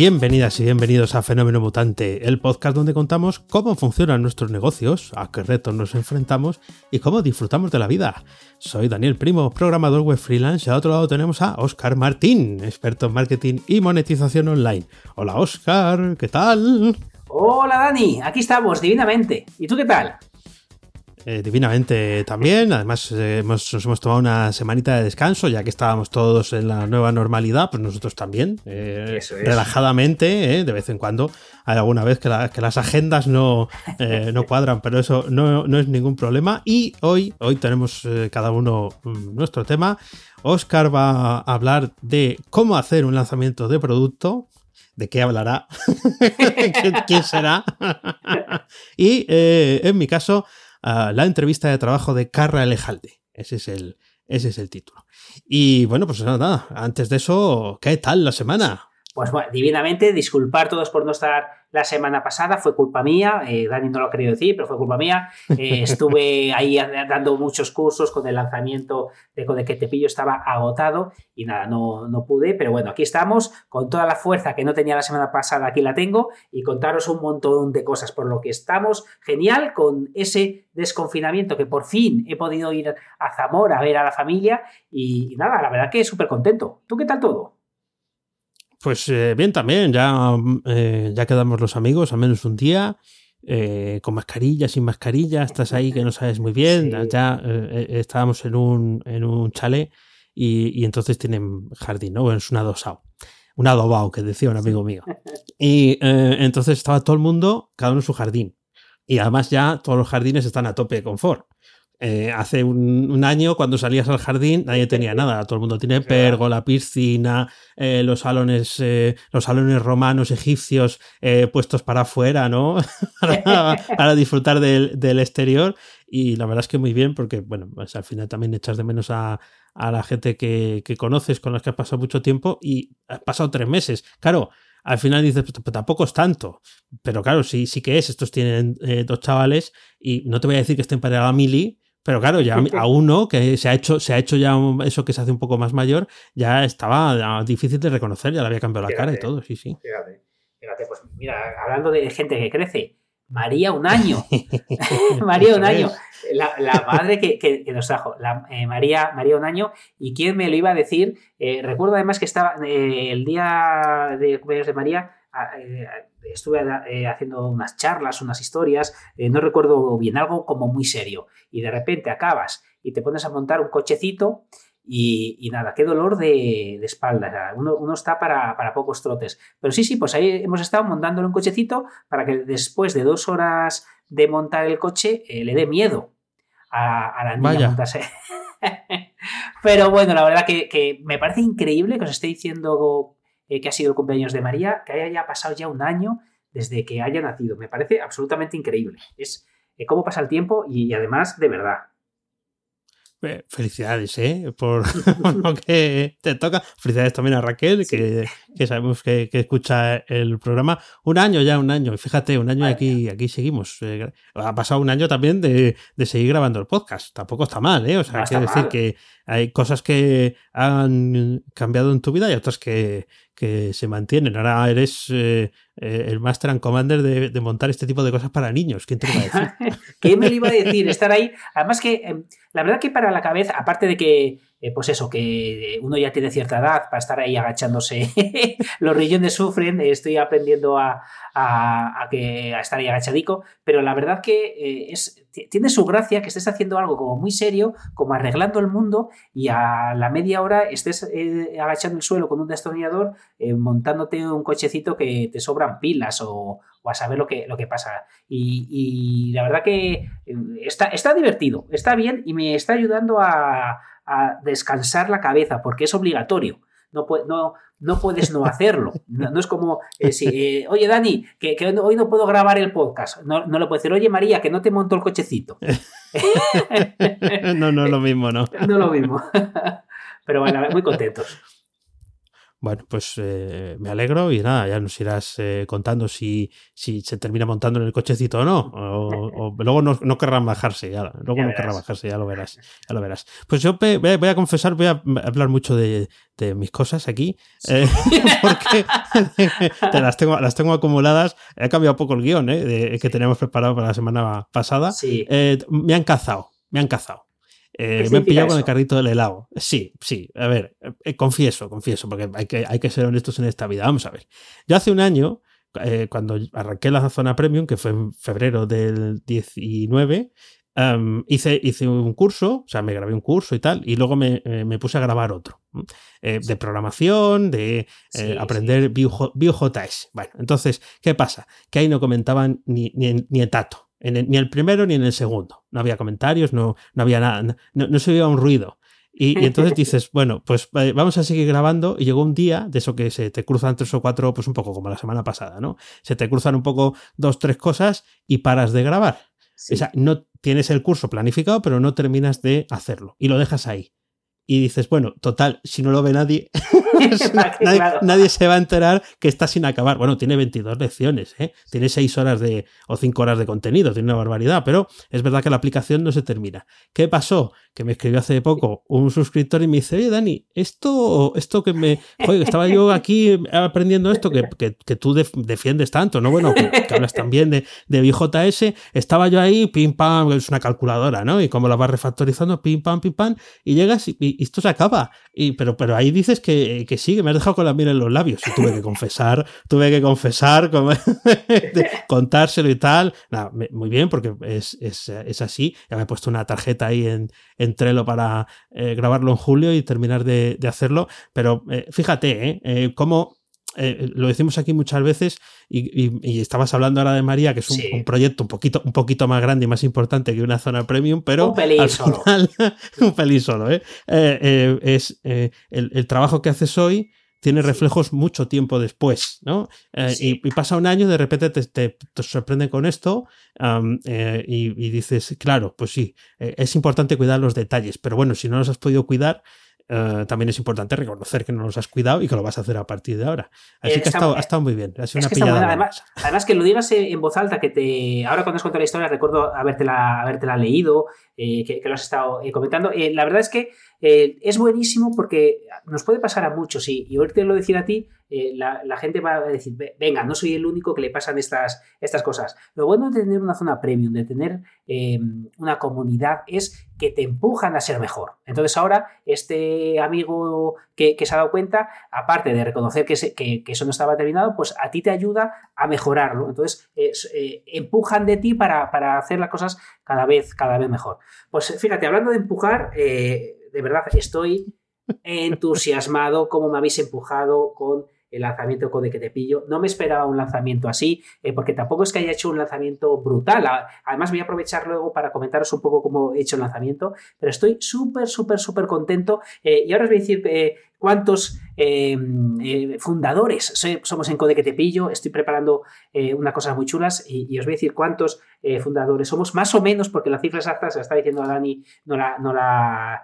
Bienvenidas y bienvenidos a Fenómeno Mutante, el podcast donde contamos cómo funcionan nuestros negocios, a qué retos nos enfrentamos y cómo disfrutamos de la vida. Soy Daniel Primo, programador web freelance y al otro lado tenemos a Oscar Martín, experto en marketing y monetización online. Hola Oscar, ¿qué tal? Hola Dani, aquí estamos, divinamente. ¿Y tú qué tal? Eh, divinamente también. Además, eh, nos hemos tomado una semanita de descanso, ya que estábamos todos en la nueva normalidad, pues nosotros también, eh, relajadamente, de vez en cuando. Hay alguna vez que, las agendas no, no cuadran, pero eso no, no, es ningún problema. Y hoy, hoy tenemos cada uno mm, nuestro tema. Oscar va a hablar de cómo hacer un lanzamiento de producto. ¿De qué hablará? ¿Quién será? y en mi caso, la entrevista de trabajo de Carra Elejalde. Ese es el, ese es el título. Y bueno, pues nada, antes de eso, ¿qué tal la semana? Pues bueno, divinamente, disculpar todos por no estar la semana pasada, fue culpa mía, eh, Dani no lo ha querido decir, pero fue culpa mía. Eh, estuve ahí dando muchos cursos con el lanzamiento de Code que te pillo, estaba agotado y nada, no, no pude, pero bueno, aquí estamos con toda la fuerza que no tenía la semana pasada, aquí la tengo y contaros un montón de cosas, por lo que estamos genial con ese desconfinamiento que por fin he podido ir a Zamora a ver a la familia y, y nada, la verdad que súper contento. ¿Tú qué tal todo? Pues eh, bien también, ya, eh, ya quedamos los amigos, al menos un día, eh, con mascarilla, sin mascarilla, estás ahí que no sabes muy bien, ya estábamos en un, en un chalet y, entonces tienen jardín, ¿no? Bueno, es un adosado, un adobado que decía un amigo mío. Y entonces estaba todo el mundo, cada uno en su jardín. Y además ya todos los jardines están a tope de confort. Eh, hace un, año, cuando salías al jardín, nadie tenía nada. Todo el mundo tiene la piscina, eh, los salones, eh, los salones romanos, egipcios, puestos para afuera, ¿no? para, disfrutar del, exterior. Y la verdad es que muy bien, porque, bueno, pues al final también echas de menos a, la gente que, conoces, con las que has pasado mucho tiempo, y has pasado tres meses. Claro, al final dices, pues, pues, tampoco es tanto. Pero claro, sí, sí que es. Estos tienen dos chavales y no te voy a decir que estén para la mili, pero claro, ya a uno que se ha hecho, se ha hecho ya eso que se hace un poco más mayor, ya estaba difícil de reconocer, ya le había cambiado la cara y todo, sí, sí. Fíjate, fíjate, pues mira, hablando de gente que crece, María un año. María un año. La, madre que, nos trajo, la, eh, María, María un año. ¿Y quién me lo iba a decir? Eh, recuerdo además que estaba eh, el día de cumpleaños de María, estuve eh, haciendo unas charlas, unas historias, eh, no recuerdo bien, algo como muy serio. Y de repente acabas y te pones a montar un cochecito y, nada, qué dolor de, espalda. Uno, está para, pocos trotes. Pero sí, sí, pues ahí hemos estado montándolo un cochecito para que después de dos horas de montar el coche eh, le dé miedo a, la niña montarse. Pero bueno, la verdad que, que, me parece increíble que os esté diciendo eh, que ha sido el cumpleaños de María, que haya pasado ya un año desde que haya nacido. Me parece absolutamente increíble. Es eh, cómo pasa el tiempo y además de verdad. Eh, felicidades, ¿eh? Por, lo que te toca. Felicidades también a Raquel, que, sabemos que, escucha el programa. Un año ya, un año. Fíjate, un año y aquí, aquí seguimos. ha pasado un año también de, seguir grabando el podcast. Tampoco está mal, ¿eh? O sea, quiero decir que hay cosas que han cambiado en tu vida y otras que, que se mantienen. Ahora eres eh, eh, el Master and Commander de, montar este tipo de cosas para niños. ¿Quién te lo iba a decir? ¿Quién me lo iba a decir? Estar ahí. Además que, em, la verdad que para la cabeza, aparte de que eh, pues eso, que uno ya tiene cierta edad para estar ahí agachándose, los riñones sufren, estoy aprendiendo a, que, a estar ahí agachadico, pero la verdad que eh, es, tiene su gracia que estés haciendo algo como muy serio, como arreglando el mundo y a la media hora estés eh, agachando el suelo con un destornillador, montándote un cochecito que te sobran pilas o, a saber lo que, lo que pasa. Y, la verdad que está, está divertido, está bien y me está ayudando a a descansar la cabeza, porque es obligatorio. No, no, no puedes no hacerlo. No, es como, eh, eh, oye Dani, que, hoy no puedo grabar el podcast. No, no le puedo decir, oye María, que no te monto el cochecito. no, no es lo mismo, ¿no? No lo mismo. pero bueno, muy contentos. Bueno, pues eh, me alegro y nada, ya nos irás eh, contando si, si se termina montando en el cochecito o no. O, luego no, no, querrán bajarse, ya, luego no querrá bajarse, ya lo verás, ya lo verás. Pues yo voy, a confesar, voy a hablar mucho de, de mis cosas aquí, eh, porque las, tengo, las tengo acumuladas. He cambiado poco el guion de, que teníamos preparado para la semana pasada. me han cazado, me han cazado. Eh, me he pillado con el carrito del helado. Sí, sí. A ver, eh, confieso, confieso, porque hay que, hay que ser honestos en esta vida. Vamos a ver. Yo hace un año, eh, cuando arranqué la zona premium, que fue en febrero del 19, em, hice, hice un curso, o sea, me grabé un curso y tal, y luego me, puse a grabar otro. de programación, de aprender Vue.js. Bueno, entonces, ¿qué pasa? Que ahí no comentaban ni, ni, ni etato ni el primero ni en el segundo. No había comentarios, no, no había nada, no, se oía un ruido. Y, entonces dices, bueno, pues vamos a seguir grabando. Y llegó un día de eso que se te cruzan tres o cuatro, pues un poco como la semana pasada, ¿no? Se te cruzan un poco dos, tres cosas y paras de grabar. O sea, no tienes el curso planificado, pero no terminas de hacerlo y lo dejas ahí y dices, bueno, total, si no lo ve nadie, nadie, se va a enterar que está sin acabar. Bueno, tiene 22 lecciones, ¿eh? tiene 6 horas de, o 5 horas de contenido, tiene una barbaridad, pero es verdad que la aplicación no se termina. ¿Qué pasó? Que me escribió hace poco un suscriptor y me dice, oye, Dani, esto, esto que me... Joder, estaba yo aquí aprendiendo esto que, que, tú defiendes tanto, ¿no? Bueno, que, hablas también de, de VJS, estaba yo ahí, pim, pam, es una calculadora, ¿no? Y como la vas refactorizando, pim, pam, pim, pam, y llegas y y esto se acaba. Y, pero, pero ahí dices que, que sí, que me has dejado con la mira en los labios. Y tuve que confesar, tuve que confesar, contárselo y tal. muy bien, porque es, es, es, así. Ya me he puesto una tarjeta ahí en, en Trello para eh, grabarlo en julio y terminar de, de hacerlo. Pero eh, fíjate, ¿eh? eh cómo eh, lo decimos aquí muchas veces y, estabas hablando ahora de María, que es un, proyecto un poquito, un poquito más grande y más importante que una zona premium, pero un al solo. Final, un pelín solo. ¿eh? Eh, es el, trabajo que haces hoy tiene reflejos mucho tiempo después, ¿no? y, pasa un año, de repente te, te, sorprende con esto y, y, dices, claro, pues sí, es importante cuidar los detalles, pero bueno, si no los has podido cuidar, eh, también es importante reconocer que no los has cuidado y que lo vas a hacer a partir de ahora. Así eh, que ha estado, muy bien. Ha sido una además, además, que lo digas en voz alta, que te. Ahora cuando has contado la historia, recuerdo habértela, habértela leído, eh, que, lo has estado comentando. la verdad es que es buenísimo porque nos puede pasar a muchos y, y te lo decir a ti, eh, la, gente va a decir, venga, no soy el único que le pasan estas, estas cosas. Lo bueno de tener una zona premium, de tener em, una comunidad, es que te empujan a ser mejor. Entonces ahora este amigo que, se ha dado cuenta, aparte de reconocer que, que, eso no estaba terminado, pues a ti te ayuda a mejorarlo. Entonces eh, empujan de ti para, hacer las cosas cada vez, cada vez mejor. Pues fíjate, hablando de empujar, eh, de verdad estoy entusiasmado como me habéis empujado con el lanzamiento con de que te pillo. No me esperaba un lanzamiento así, eh, porque tampoco es que haya hecho un lanzamiento brutal. Además, voy a aprovechar luego para comentaros un poco cómo he hecho el lanzamiento, pero estoy súper, súper, súper contento. Eh, y ahora os voy a decir eh, cuántos fundadores somos en Code que te pillo. Estoy preparando unas cosas muy chulas y, os voy a decir cuántos fundadores somos, más o menos, porque la cifra exacta se la está diciendo a Dani, no la, no la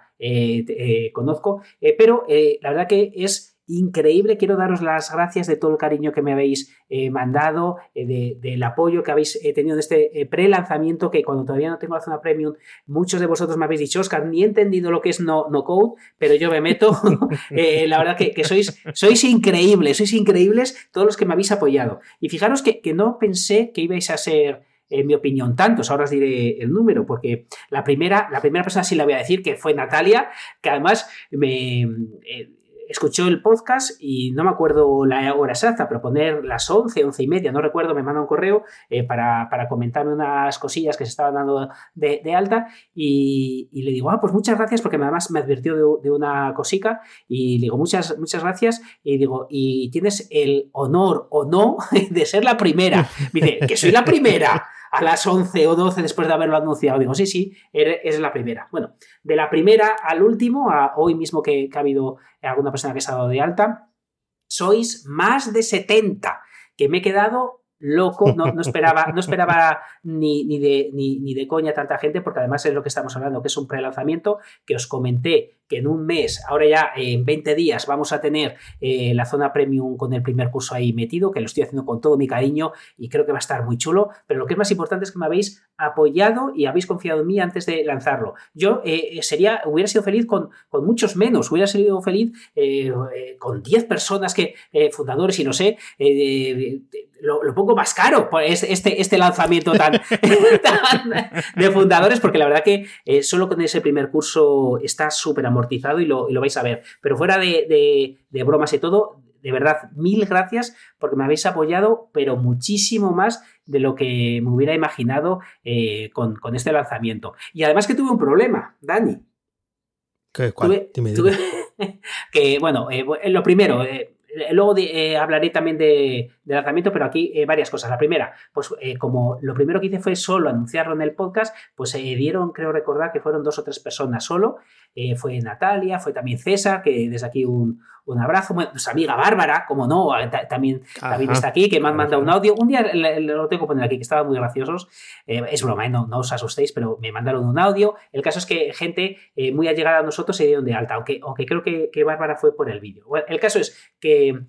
conozco, pero la verdad que es increíble. Quiero daros las gracias de todo el cariño que me habéis eh, mandado, eh, del apoyo que habéis eh, tenido en este pre-lanzamiento, que cuando todavía no tengo la zona premium, muchos de vosotros me habéis dicho, Oscar, ni he entendido lo que es no, no code, pero yo me meto. la verdad que, sois, sois increíbles, sois increíbles todos los que me habéis apoyado. Y fijaros que, no pensé que ibais a ser en mi opinión, tantos. Ahora os diré el número, porque la primera, la primera persona sí la voy a decir, que fue Natalia, que además me, escuchó el podcast y no me acuerdo la hora exacta, pero poner las 11, 11 y media, no recuerdo, me manda un correo eh, para, comentarme unas cosillas que se estaban dando de, alta y, le digo, ah, pues muchas gracias porque además me advirtió de, una cosica y le digo, muchas, muchas gracias y digo, y tienes el honor o no de ser la primera. Me dice, que soy la primera a las 11 o 12 después de haberlo anunciado. Digo, sí, sí, es la primera. Bueno, de la primera al último, a hoy mismo que, ha habido alguna persona que se ha dado de alta, sois más de 70, que me he quedado loco, no, no esperaba, no esperaba ni, ni, de, ni, ni, de coña tanta gente, porque además es lo que estamos hablando, que es un prelanzamiento que os comenté que en un mes, ahora ya en 20 días, vamos a tener eh, la zona premium con el primer curso ahí metido, que lo estoy haciendo con todo mi cariño y creo que va a estar muy chulo, pero lo que es más importante es que me habéis apoyado y habéis confiado en mí antes de lanzarlo. Yo eh, sería, hubiera sido feliz con, con, muchos menos, hubiera sido feliz eh, con 10 personas que, fundadores y no sé, lo, lo, pongo más caro pues, este, este lanzamiento tan, tan, de fundadores, porque la verdad que solo con ese primer curso está súper amortizado y lo, y lo, vais a ver. Pero fuera de, de, de, bromas y todo, de verdad, mil gracias porque me habéis apoyado, pero muchísimo más de lo que me hubiera imaginado eh, con, con, este lanzamiento. Y además que tuve un problema, Dani. ¿Qué? ¿Cuál? Tuve, dime, dime. Tuve, que, bueno, eh, lo primero, eh, luego de, eh, hablaré también de, de, lanzamiento, pero aquí eh, varias cosas. La primera, pues eh, como lo primero que hice fue solo anunciarlo en el podcast, pues se dieron, creo recordar que fueron dos o tres personas solo. Fue Natalia, fue también César, que desde aquí un, un abrazo. Nuestra amiga Bárbara, como no, también, también está aquí, que me han mandado un audio. Un día lo tengo que poner aquí, que estaban muy graciosos. es broma, no, no, os asustéis, pero me mandaron un audio. El caso es que gente muy allegada a nosotros se dieron de alta, aunque, aunque creo que, que Bárbara fue por el vídeo. Bueno, el caso es que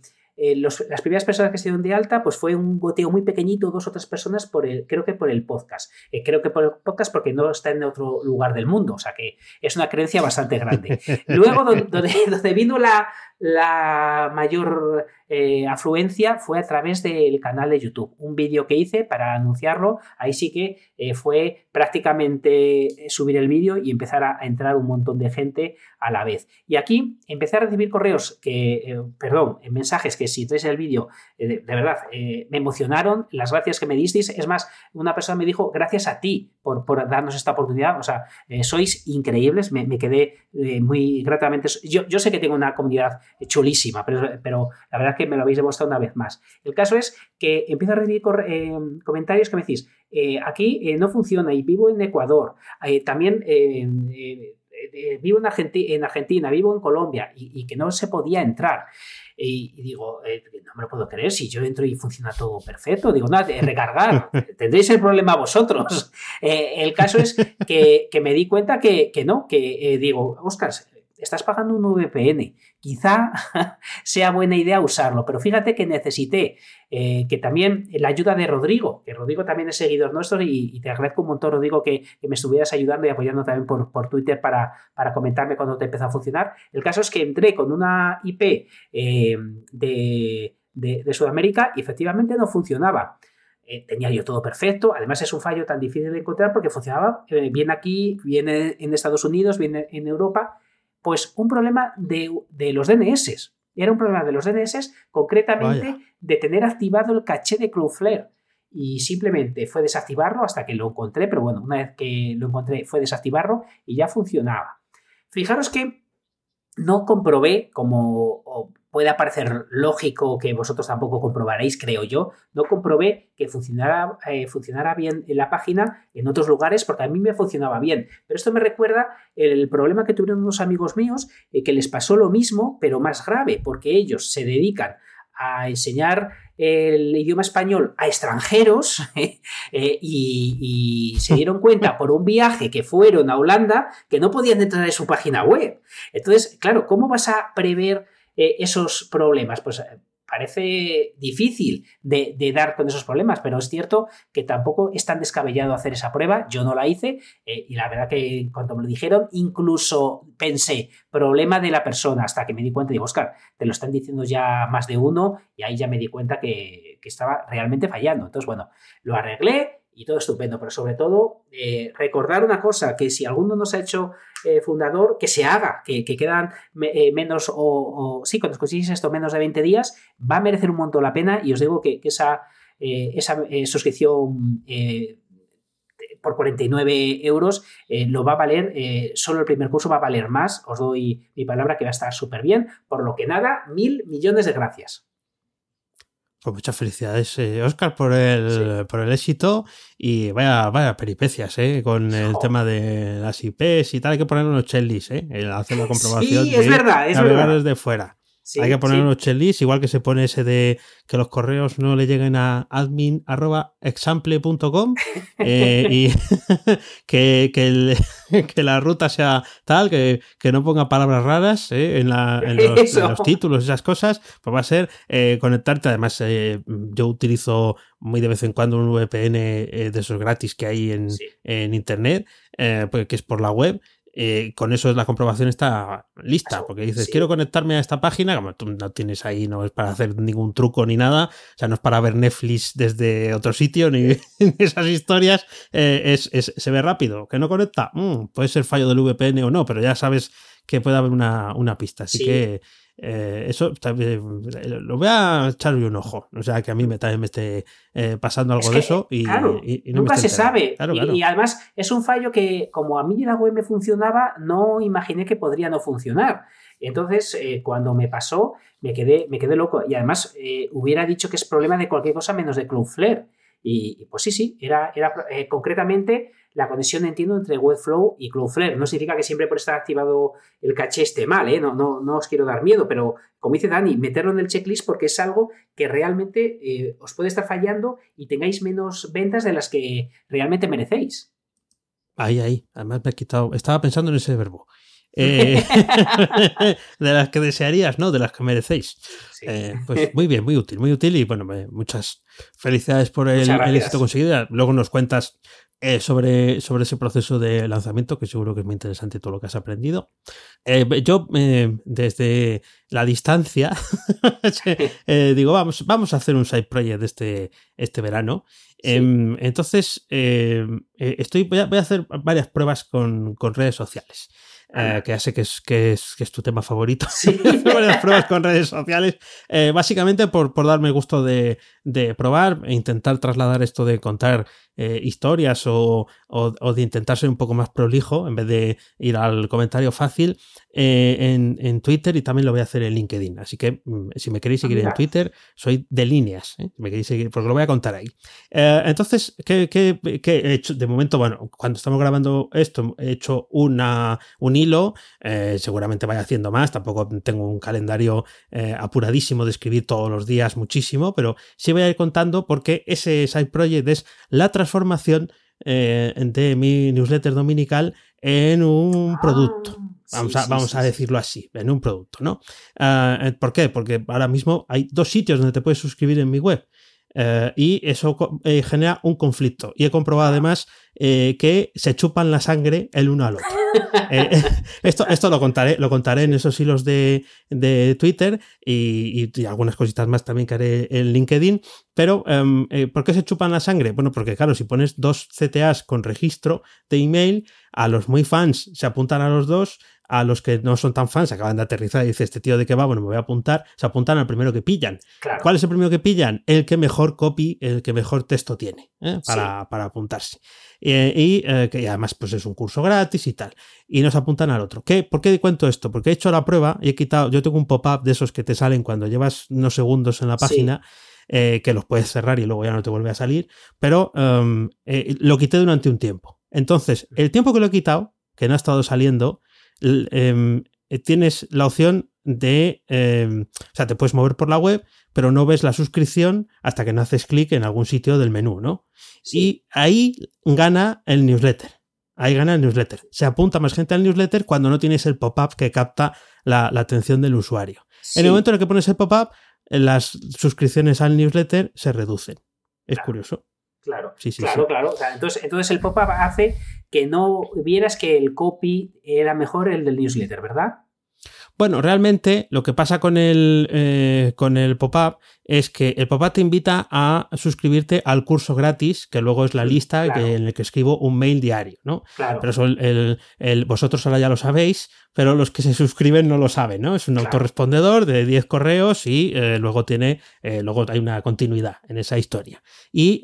eh, los, las primeras personas que se dieron de alta, pues fue un goteo muy pequeñito, dos o tres personas, por el, creo que por el podcast. Eh, creo que por el podcast porque no está en otro lugar del mundo, o sea que es una creencia bastante grande. Luego, donde, donde, donde vino la, la mayor eh, afluencia fue a través del canal de YouTube. Un vídeo que hice para anunciarlo, ahí sí que eh, fue prácticamente eh, subir el vídeo y empezar a, entrar un montón de gente a la vez. Y aquí empecé a recibir correos que, perdón, mensajes que si traes el vídeo, de, de, verdad, me emocionaron, las gracias que me disteis. Es más, una persona me dijo, gracias a ti por, por darnos esta oportunidad. O sea, sois increíbles, me, me quedé muy gratamente. Yo, yo sé que tengo una comunidad chulísima, pero, pero la verdad que me lo habéis demostrado una vez más. El caso es que empiezo a recibir eh, comentarios que me decís, eh, aquí eh, no funciona y vivo en Ecuador, también vivo en, Argenti en, Argentina, vivo en Colombia y, y, que no se podía entrar. Y, y digo, no me lo puedo creer, si yo entro y funciona todo perfecto, digo, nada, recargar, tendréis el problema vosotros. el caso es que, que, me di cuenta que, que no, que digo, Oscar, estás pagando un VPN. Quizá sea buena idea usarlo, pero fíjate que necesité eh, que también la ayuda de Rodrigo, que Rodrigo también es seguidor nuestro y, te agradezco un montón, Rodrigo, que, me estuvieras ayudando y apoyando también por, Twitter para, para, comentarme cuando te empezó a funcionar. El caso es que entré con una IP eh, de, de, de Sudamérica y efectivamente no funcionaba. Eh, tenía yo todo perfecto. Además, es un fallo tan difícil de encontrar porque funcionaba bien aquí, bien en Estados Unidos, bien en Europa pues un problema de, de los DNS. Era un problema de los DNS, concretamente Vaya. de tener activado el caché de Cloudflare. Y simplemente fue desactivarlo hasta que lo encontré, pero bueno, una vez que lo encontré fue desactivarlo y ya funcionaba. Fijaros que no comprobé, como puede parecer lógico que vosotros tampoco comprobaréis, creo yo, no comprobé que funcionara, eh, funcionara bien en la página en otros lugares porque a mí me funcionaba bien. Pero esto me recuerda el problema que tuvieron unos amigos míos eh, que les pasó lo mismo, pero más grave, porque ellos se dedican a enseñar el idioma español a extranjeros eh, y, se dieron cuenta por un viaje que fueron a Holanda que no podían entrar en su página web. Entonces, claro, ¿cómo vas a prever eh, esos problemas? Pues parece difícil de, de, dar con esos problemas, pero es cierto que tampoco es tan descabellado hacer esa prueba. Yo no la hice eh, y la verdad que cuando me lo dijeron, incluso pensé, problema de la persona, hasta que me di cuenta, digo, Oscar, te lo están diciendo ya más de uno y ahí ya me di cuenta que, que estaba realmente fallando. Entonces, bueno, lo arreglé y todo estupendo, pero sobre todo eh, recordar una cosa, que si alguno nos ha hecho eh, fundador, que se haga, que, que quedan eh, menos o, o, sí, cuando conseguís esto menos de 20 días, va a merecer un montón la pena y os digo que, esa, eh, esa suscripción por 49 euros lo va a valer, solo el primer curso va a valer más, os doy mi palabra que va a estar súper bien, por lo que nada, mil millones de gracias. Pues muchas felicidades, eh, Oscar, por el, sí. por el éxito y vaya, vaya peripecias, ¿eh? Con el oh. tema de las IPs y tal, hay que poner unos chelis, ¿eh? El hacer la comprobación. Sí, es verdad, es verdad. desde fuera. Hay que poner unos checklist, igual que se pone ese de que los correos no le lleguen a admin.example.com eh, y que, que, la ruta sea tal, que, no ponga palabras raras eh, en, los, títulos, esas cosas, pues va a ser eh, conectarte. Además, yo utilizo muy de vez en cuando un VPN de esos gratis que hay en, en Internet, pues, que es por la web eh, con eso la comprobación está lista, porque dices, quiero conectarme a esta página, como tú no tienes ahí, no es para hacer ningún truco ni nada, o sea, no es para ver Netflix desde otro sitio, ni esas historias, eh, es, se ve rápido, que no conecta, mm, puede ser fallo del VPN o no, pero ya sabes que puede haber una, una pista, así que eh, eso eh, lo voy a echarle un ojo. O sea, que a mí me, también me esté eh, pasando algo de eso y, nunca se sabe. y, además es un fallo que, como a mí la web me funcionaba, no imaginé que podría no funcionar. Entonces, cuando me pasó, me quedé, me quedé loco. Y además, hubiera dicho que es problema de cualquier cosa menos de Cloudflare. Y, pues sí, sí, era, era concretamente la conexión, entiendo, entre Webflow y Cloudflare. No significa que siempre por estar activado el caché esté mal, ¿eh? no, no, no os quiero dar miedo, pero como dice Dani, meterlo en el checklist porque es algo que realmente eh, os puede estar fallando y tengáis menos ventas de las que realmente merecéis. Ahí, ahí. Además me he quitado. Estaba pensando en ese verbo. Eh, de las que desearías, ¿no? De las que merecéis. pues muy bien, muy útil, muy útil y bueno, muchas felicidades por el, el éxito conseguido. Luego nos cuentas eh, sobre, sobre ese proceso de lanzamiento, que seguro que es muy interesante todo lo que has aprendido. Eh, yo, eh, desde la distancia, digo, vamos, vamos a hacer un side project este, este verano. Em, entonces, estoy, voy a, hacer varias pruebas con, con redes sociales. Que ya sé que es, que es, que es tu tema favorito. Sí. varias pruebas con redes sociales. básicamente por, por darme el gusto de, de probar e intentar trasladar esto de contar eh, historias o, de intentar ser un poco más prolijo en vez de ir al comentario fácil eh, en, Twitter y también lo voy a hacer en LinkedIn. Así que mm, si me queréis seguir en Twitter, soy de líneas. ¿eh? me queréis seguir, porque lo voy a contar ahí. entonces, ¿qué, he hecho? De momento, bueno, cuando estamos grabando esto, he hecho una, un hilo. seguramente vaya haciendo más. Tampoco tengo un calendario apuradísimo de escribir todos los días muchísimo, pero sí voy a ir contando porque ese side project es la transformación eh, de mi newsletter dominical en un ah, producto. Vamos, a, vamos a decirlo así, en un producto, ¿no? Ah, eh, ¿Por qué? Porque ahora mismo hay dos sitios donde te puedes suscribir en mi web. Eh, y eso genera un conflicto. Y he comprobado además que se chupan la sangre el uno al otro. esto, esto lo contaré, lo contaré en esos hilos de, Twitter y, y, algunas cositas más también que haré en LinkedIn. Pero, em, eh, ¿por qué se chupan la sangre? Bueno, porque claro, si pones dos CTAs con registro de email, a los muy fans se apuntan a los dos, a los que no son tan fans, acaban de aterrizar y dice este tío de qué va, bueno, me voy a apuntar, se apuntan al primero que pillan. ¿Cuál es el primero que pillan? El que mejor copy, el que mejor texto tiene ¿eh? para, apuntarse. Eh, y que además pues es un curso gratis y tal. Y nos apuntan al otro. ¿Qué? ¿Por qué cuento esto? Porque he hecho la prueba y he quitado, yo tengo un pop-up de esos que te salen cuando llevas unos segundos en la página. Eh, que los puedes cerrar y luego ya no te vuelve a salir, pero em, eh, lo quité durante un tiempo. Entonces, el tiempo que lo he quitado, que no ha estado saliendo, eh, tienes la opción de, em, o sea, te puedes mover por la web, pero no ves la suscripción hasta que no haces clic en algún sitio del menú, ¿no? Y ahí gana el newsletter. Ahí gana el newsletter. Se apunta más gente al newsletter cuando no tienes el pop-up que capta la, atención del usuario. En el momento en el que pones el pop-up, las suscripciones al newsletter se reducen. Es curioso. Claro, sí, sí, claro, claro. entonces, entonces el pop-up hace que no vieras que el copy era mejor el del newsletter, ¿verdad? Bueno, realmente lo que pasa con el, eh, con el pop-up es que el pop-up te invita a suscribirte al curso gratis, que luego es la lista en la que escribo un mail diario, ¿no? Claro. Pero eso el, el, vosotros ahora ya lo sabéis, pero los que se suscriben no lo saben, ¿no? Es un autorrespondedor de 10 correos y eh, luego tiene, eh, luego hay una continuidad en esa historia. Y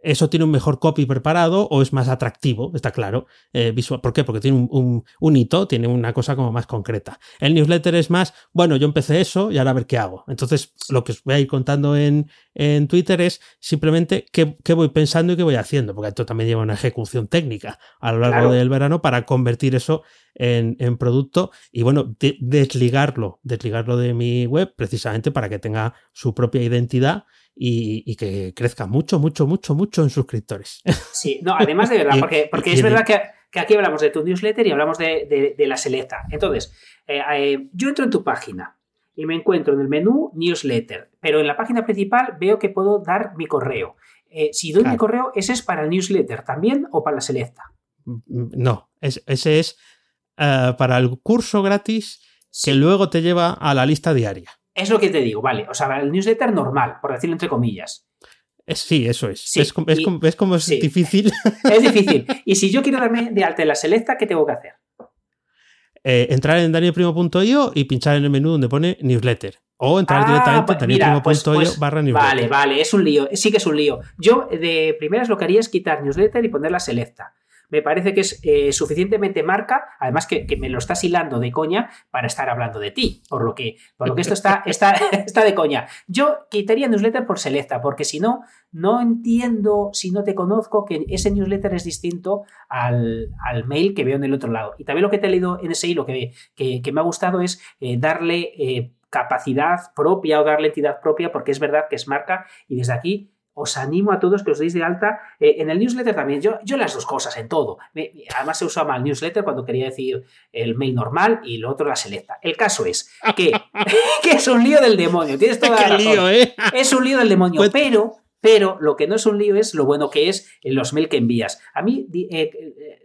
eso tiene un mejor copy preparado o es más atractivo, está claro, eh, visual. ¿Por qué? Porque tiene un, hito, tiene una cosa como más concreta. El newsletter es más, bueno, yo empecé eso y ahora a ver qué hago. Entonces, lo que os voy a ir contando en, en Twitter es simplemente qué, voy pensando y qué voy haciendo, porque esto también lleva una ejecución técnica a lo largo del verano para convertir eso en, producto y bueno, desligarlo, desligarlo de mi web precisamente para que tenga su propia identidad y, que crezca mucho, mucho, mucho, mucho en suscriptores. Sí, no, además de verdad, porque, porque es verdad que, aquí hablamos de tu newsletter y hablamos de, la selecta. Entonces, eh, eh, yo entro en tu página y me encuentro en el menú newsletter, pero en la página principal veo que puedo dar mi correo. Eh, si doy mi correo, ¿ese es para el newsletter también o para la selecta? Mm, no, ese es para el curso gratis que luego te lleva a la lista diaria. Es lo que te digo, vale. O sea, el newsletter normal, por decirlo entre comillas. sí, eso es. es, como es difícil. Es difícil. Y si yo quiero darme de alta en la selecta, ¿qué tengo que hacer? Eh, entrar en danielprimo.io y pinchar en el menú donde pone newsletter. O entrar ah, directamente en danielprimo.io pues, pues, barra newsletter. Vale, vale, es un lío. Sí que es un lío. Yo de primeras lo que haría es quitar newsletter y poner la selecta me parece que es eh, suficientemente marca, además que, me lo estás hilando de coña para estar hablando de ti, por lo que, por lo que esto está, está, está de coña. Yo quitaría newsletter por selecta, porque si no, no entiendo, si no te conozco, que ese newsletter es distinto al, mail que veo en el otro lado. Y también lo que te he leído en ese hilo que, que, me ha gustado es eh, darle... Eh, capacidad propia o darle entidad propia porque es verdad que es marca y desde aquí os animo a todos que os deis de alta. Eh, en el newsletter también, yo, yo las dos cosas, en todo. además se usaba el newsletter cuando quería decir el mail normal y lo otro la selecta. El caso es que, que es un lío del demonio, tienes toda la razón. ¿eh? Es un lío del demonio, pues pero... Pero lo que no es un lío es lo bueno que es en los mails que envías. A mí, eh,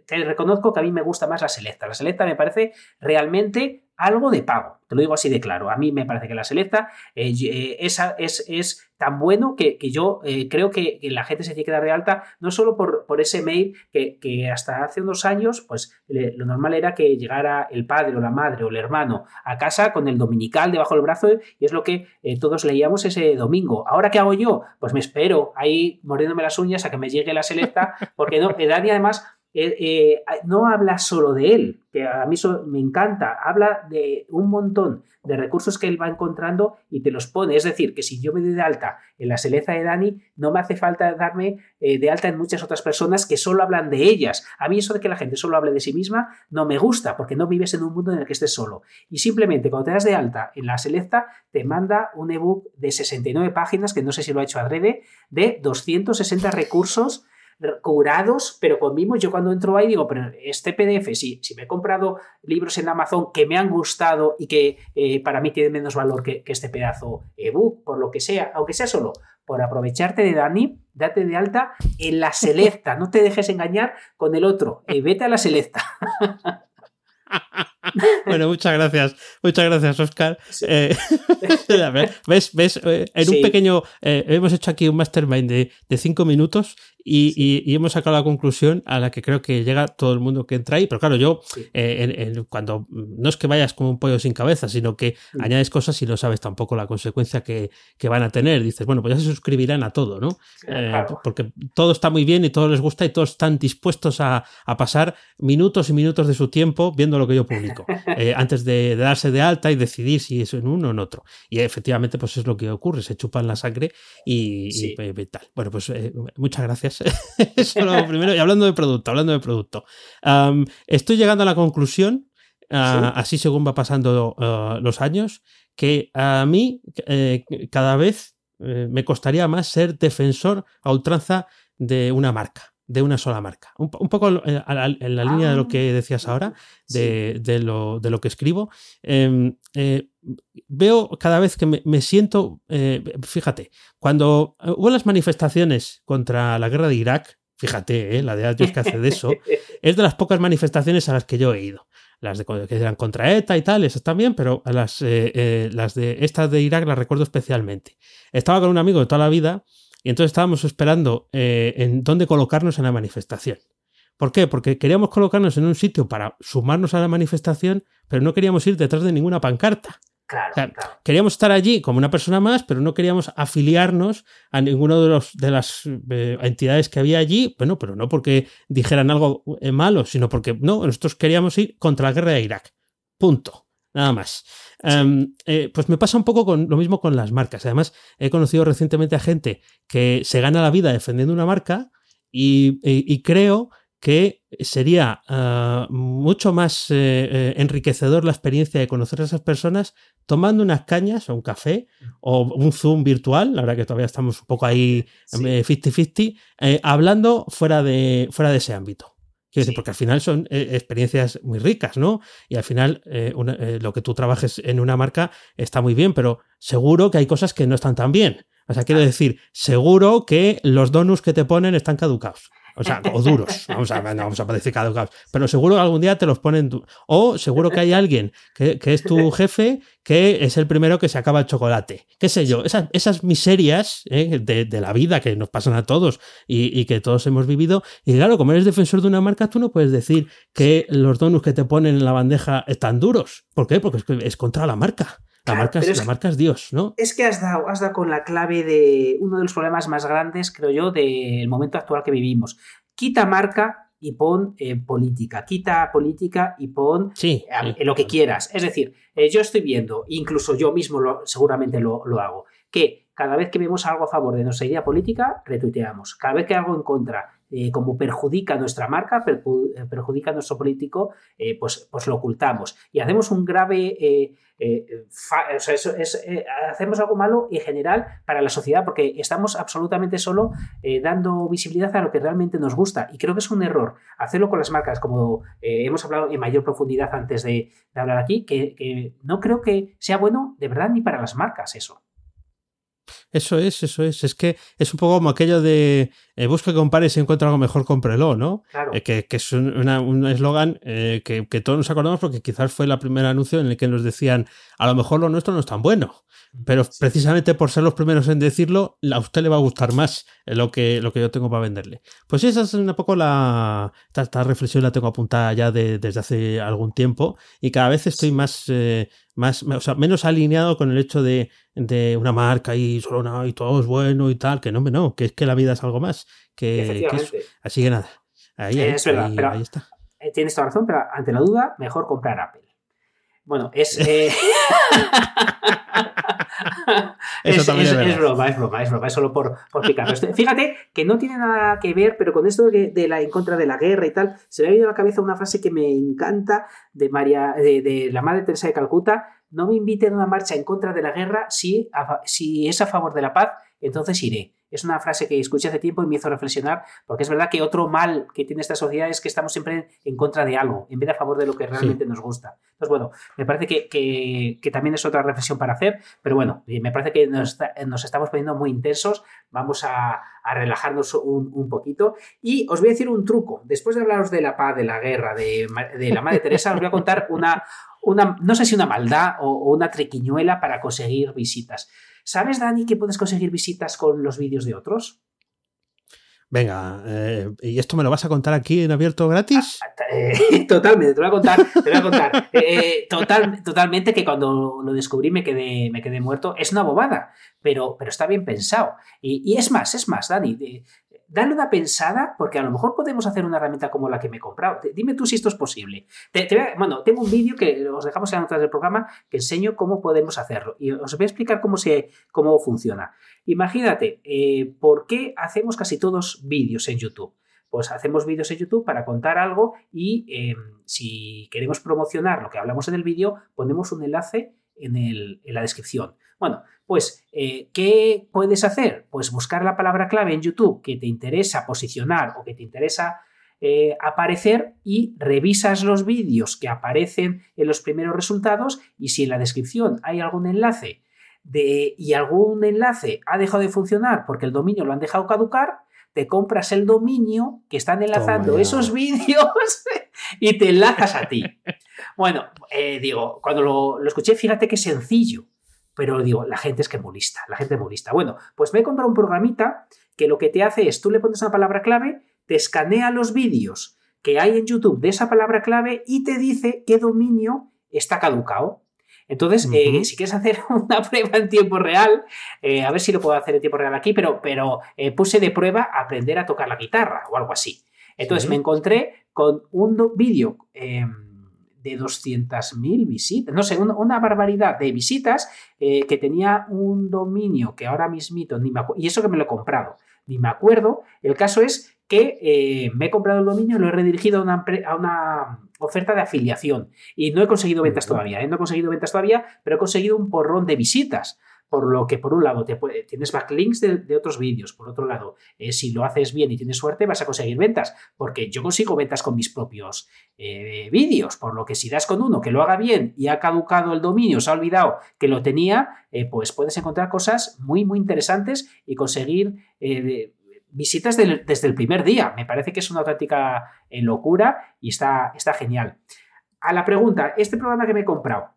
te reconozco que a mí me gusta más la selecta. La selecta me parece realmente algo de pago. Te lo digo así de claro. A mí me parece que la selecta eh, eh, es, es, tan bueno que, yo eh, creo que, la gente se tiene que dar de alta, no solo por, por ese mail que, hasta hace unos años, pues lo normal era que llegara el padre o la madre o el hermano a casa con el dominical debajo del brazo y es lo que todos leíamos ese domingo. ¿Ahora qué hago yo? Pues me espero ahí mordiéndome las uñas a que me llegue la selecta, porque no, Dani además eh, eh, no habla solo de él, que a mí me encanta, habla de un montón de recursos que él va encontrando y te los pone. Es decir, que si yo me doy de alta en la seleza de Dani, no me hace falta darme eh, de alta en muchas otras personas que solo hablan de ellas. A mí eso de que la gente solo hable de sí misma no me gusta, porque no vives en un mundo en el que estés solo. Y simplemente cuando te das de alta en la selecta, te manda un ebook de 69 páginas, que no sé si lo ha hecho adrede, de 260 recursos curados, pero con mimos. Yo cuando entro ahí digo, pero este PDF, si, si me he comprado libros en Amazon que me han gustado y que eh, para mí tienen menos valor que, este pedazo ebook, por lo que sea, aunque sea solo por aprovecharte de Dani, date de alta en la selecta, no te dejes engañar con el otro, y vete a la selecta. bueno, muchas gracias. Muchas gracias, Oscar. Eh, ¿Ves? ¿Ves? Eh, en un pequeño. hemos hecho aquí un mastermind de, de cinco minutos y, hemos sacado la conclusión a la que creo que llega todo el mundo que entra ahí. Pero claro, yo, eh, cuando no es que vayas como un pollo sin cabeza, sino que mm. añades cosas y no sabes tampoco la consecuencia que, van a tener. Dices, bueno, pues ya se suscribirán a todo, ¿no? Eh, porque todo está muy bien y todo les gusta y todos están dispuestos a, pasar minutos y minutos de su tiempo viendo lo que yo publico, eh, antes de, darse de alta y decidir si es en uno o en otro. Y efectivamente, pues es lo que ocurre, se chupan la sangre y, y tal. Bueno, pues muchas gracias Eso lo primero. Y hablando de producto, hablando de producto. estoy llegando a la conclusión, ah, así según va pasando ah, los años, que a mí eh, cada vez eh, me costaría más ser defensor a ultranza de una marca de una sola marca. Un, poco en la línea de lo que ah, decías ahora, de, lo, que escribo. Em, eh, veo cada vez que me, siento, eh, fíjate, cuando hubo las manifestaciones contra la guerra de Irak, fíjate, eh, la de años que hace de eso, es de las pocas manifestaciones a las que yo he ido. Las de, que eran contra ETA y tal, esas también, pero las, las de estas de Irak las recuerdo especialmente. Estaba con un amigo de toda la vida y entonces estábamos esperando eh, en dónde colocarnos en la manifestación. ¿Por qué? Porque queríamos colocarnos en un sitio para sumarnos a la manifestación, pero no queríamos ir detrás de ninguna pancarta. Claro, Queríamos estar allí como una persona más, pero no queríamos afiliarnos a ninguna de, los, de las eh, entidades que había allí. Bueno, pero no porque dijeran algo eh, malo, sino porque no, nosotros queríamos ir contra la guerra de Irak. Punto. Nada más. Em, eh, pues me pasa un poco con lo mismo con las marcas. Además, he conocido recientemente a gente que se gana la vida defendiendo una marca y, creo que sería uh, mucho más eh, eh, enriquecedor la experiencia de conocer a esas personas tomando unas cañas o un café o un Zoom virtual, la verdad que todavía estamos un poco ahí 50-50, sí. eh, hablando fuera de, fuera de ese ámbito. Quiero decir, porque al final son eh, experiencias muy ricas, ¿no? Y al final eh, una, eh, lo que tú trabajes en una marca está muy bien, pero seguro que hay cosas que no están tan bien. O sea, quiero decir, seguro que los donuts que te ponen están caducados. O sea, o duros. Vamos a, no vamos a caducados. Pero seguro que algún día te los ponen. O seguro que hay alguien que, es tu jefe que es el primero que se acaba el chocolate. ¿Qué sé yo? Esas, miserias ¿eh? de, la vida que nos pasan a todos y, que todos hemos vivido. Y claro, como eres defensor de una marca, tú no puedes decir que los donuts que te ponen en la bandeja están duros. ¿Por qué? Porque es contra la marca. La, marca, es, es, la marca es Dios, ¿no? Es que has dado, has dado con la clave de uno de los problemas más grandes, creo yo, del momento actual que vivimos. Quita marca y pon eh, política. Quita política y pon sí, eh, sí. lo que quieras. Es decir, eh, yo estoy viendo, incluso yo mismo lo, seguramente lo, lo hago, que cada vez que vemos algo a favor de nuestra idea política, retuiteamos. Cada vez que algo en contra, eh, como perjudica nuestra marca, perjudica a nuestro político, eh, pues, pues lo ocultamos. Y hacemos un grave. Eh, eso es, hacemos algo malo en general para la sociedad porque estamos absolutamente solo dando visibilidad a lo que realmente nos gusta. Y creo que es un error hacerlo con las marcas, como hemos hablado en mayor profundidad antes de, hablar aquí, que no creo que sea bueno de verdad ni para las marcas eso. Eso es, eso es. Es que es un poco como aquello de eh, busca, compare y si encuentra algo mejor, cómprelo, ¿no? Claro. Eh, que, que, es un eslogan eh, que, que, todos nos acordamos porque quizás fue el primer anuncio en el que nos decían a lo mejor lo nuestro no es tan bueno. Pero sí. precisamente por ser los primeros en decirlo, a usted le va a gustar más lo que, lo que yo tengo para venderle. Pues esa es un poco la. Esta, esta reflexión la tengo apuntada ya de, desde hace algún tiempo y cada vez estoy más. Eh, más, o sea, menos alineado con el hecho de, de una marca y solo no, y todo es bueno y tal, que no, no, que es que la vida es algo más. Que, que es, así que nada. Ahí, ahí, es verdad, ahí, pero ahí está. Tienes toda razón, pero ante la duda, mejor comprar Apple. Bueno, es. Eh... Eso es, también es, es, broma, es broma, es broma, es solo por, por picar. Fíjate que no tiene nada que ver, pero con esto de, de, la en contra de la guerra y tal, se me ha venido a la cabeza una frase que me encanta de María, de, de la madre Teresa de Calcuta. No me inviten a una marcha en contra de la guerra si, a, si es a favor de la paz, entonces iré. Es una frase que escuché hace tiempo y me hizo reflexionar, porque es verdad que otro mal que tiene esta sociedad es que estamos siempre en contra de algo, en vez de a favor de lo que realmente sí. nos gusta. Entonces, bueno, me parece que, que, que, también es otra reflexión para hacer, pero bueno, me parece que nos, estamos poniendo muy intensos, vamos a, a relajarnos un, un, poquito. Y os voy a decir un truco. Después de hablaros de la paz, de la guerra, de, de la Madre Teresa, os voy a contar una, una, no sé si una maldad o, o una triquiñuela para conseguir visitas. ¿Sabes, Dani, que puedes conseguir visitas con los vídeos de otros? Venga, eh, ¿y esto me lo vas a contar aquí en abierto gratis? Ah, eh, totalmente, te lo voy a contar. Te voy a contar. Eh, total, totalmente que cuando lo descubrí me quedé, me quedé muerto. Es una bobada, pero, pero está bien pensado. Y, y es más, es más, Dani, dale una pensada, porque a lo mejor podemos hacer una herramienta como la que me he comprado. Dime tú si esto es posible. Bueno, tengo un vídeo que os dejamos en del programa que enseño cómo podemos hacerlo. Y os voy a explicar cómo, se, cómo funciona. Imagínate, eh, ¿por qué hacemos casi todos vídeos en YouTube? Pues hacemos vídeos en YouTube para contar algo y eh, si queremos promocionar lo que hablamos en el vídeo, ponemos un enlace en, el, en la descripción. Bueno, pues, eh, ¿qué puedes hacer? Pues buscar la palabra clave en YouTube que te interesa posicionar o que te interesa eh, aparecer y revisas los vídeos que aparecen en los primeros resultados y si en la descripción hay algún enlace de, y algún enlace ha dejado de funcionar porque el dominio lo han dejado caducar, te compras el dominio que están enlazando Toma. esos vídeos y te enlazas a ti. Bueno, eh, digo, cuando lo, lo escuché, fíjate qué sencillo pero digo, la gente es que molista, la gente es. Bueno, pues me he comprado un programita que lo que te hace es, tú le pones una palabra clave, te escanea los vídeos que hay en YouTube de esa palabra clave y te dice qué dominio está caducado. Entonces, uh -huh. eh, si quieres hacer una prueba en tiempo real, eh, a ver si lo puedo hacer en tiempo real aquí, pero, pero eh, puse de prueba aprender a tocar la guitarra o algo así. Entonces ¿Sí? me encontré con un vídeo em, de 200.000 visitas, no sé, una, una, barbaridad de visitas eh, que tenía un dominio que ahora mismito ni me acuerdo, y eso que me lo he comprado, ni me acuerdo. El caso es que eh, me he comprado el dominio y lo he redirigido a una, a una, oferta de afiliación. Y no he conseguido ventas todavía, ¿eh? no he conseguido ventas todavía, pero he conseguido un porrón de visitas. Por lo que, por un lado, te tienes backlinks de, otros vídeos. Por otro lado, eh, si lo haces bien y tienes suerte, vas a conseguir ventas. Porque yo consigo ventas con mis propios eh, vídeos. Por lo que si das con uno que lo haga bien y ha caducado el dominio, se ha olvidado que lo tenía, eh, pues puedes encontrar cosas muy, muy interesantes y conseguir visitas desde el primer día. Me parece que es una auténtica locura y está, está genial. A la pregunta, este programa que me he comprado,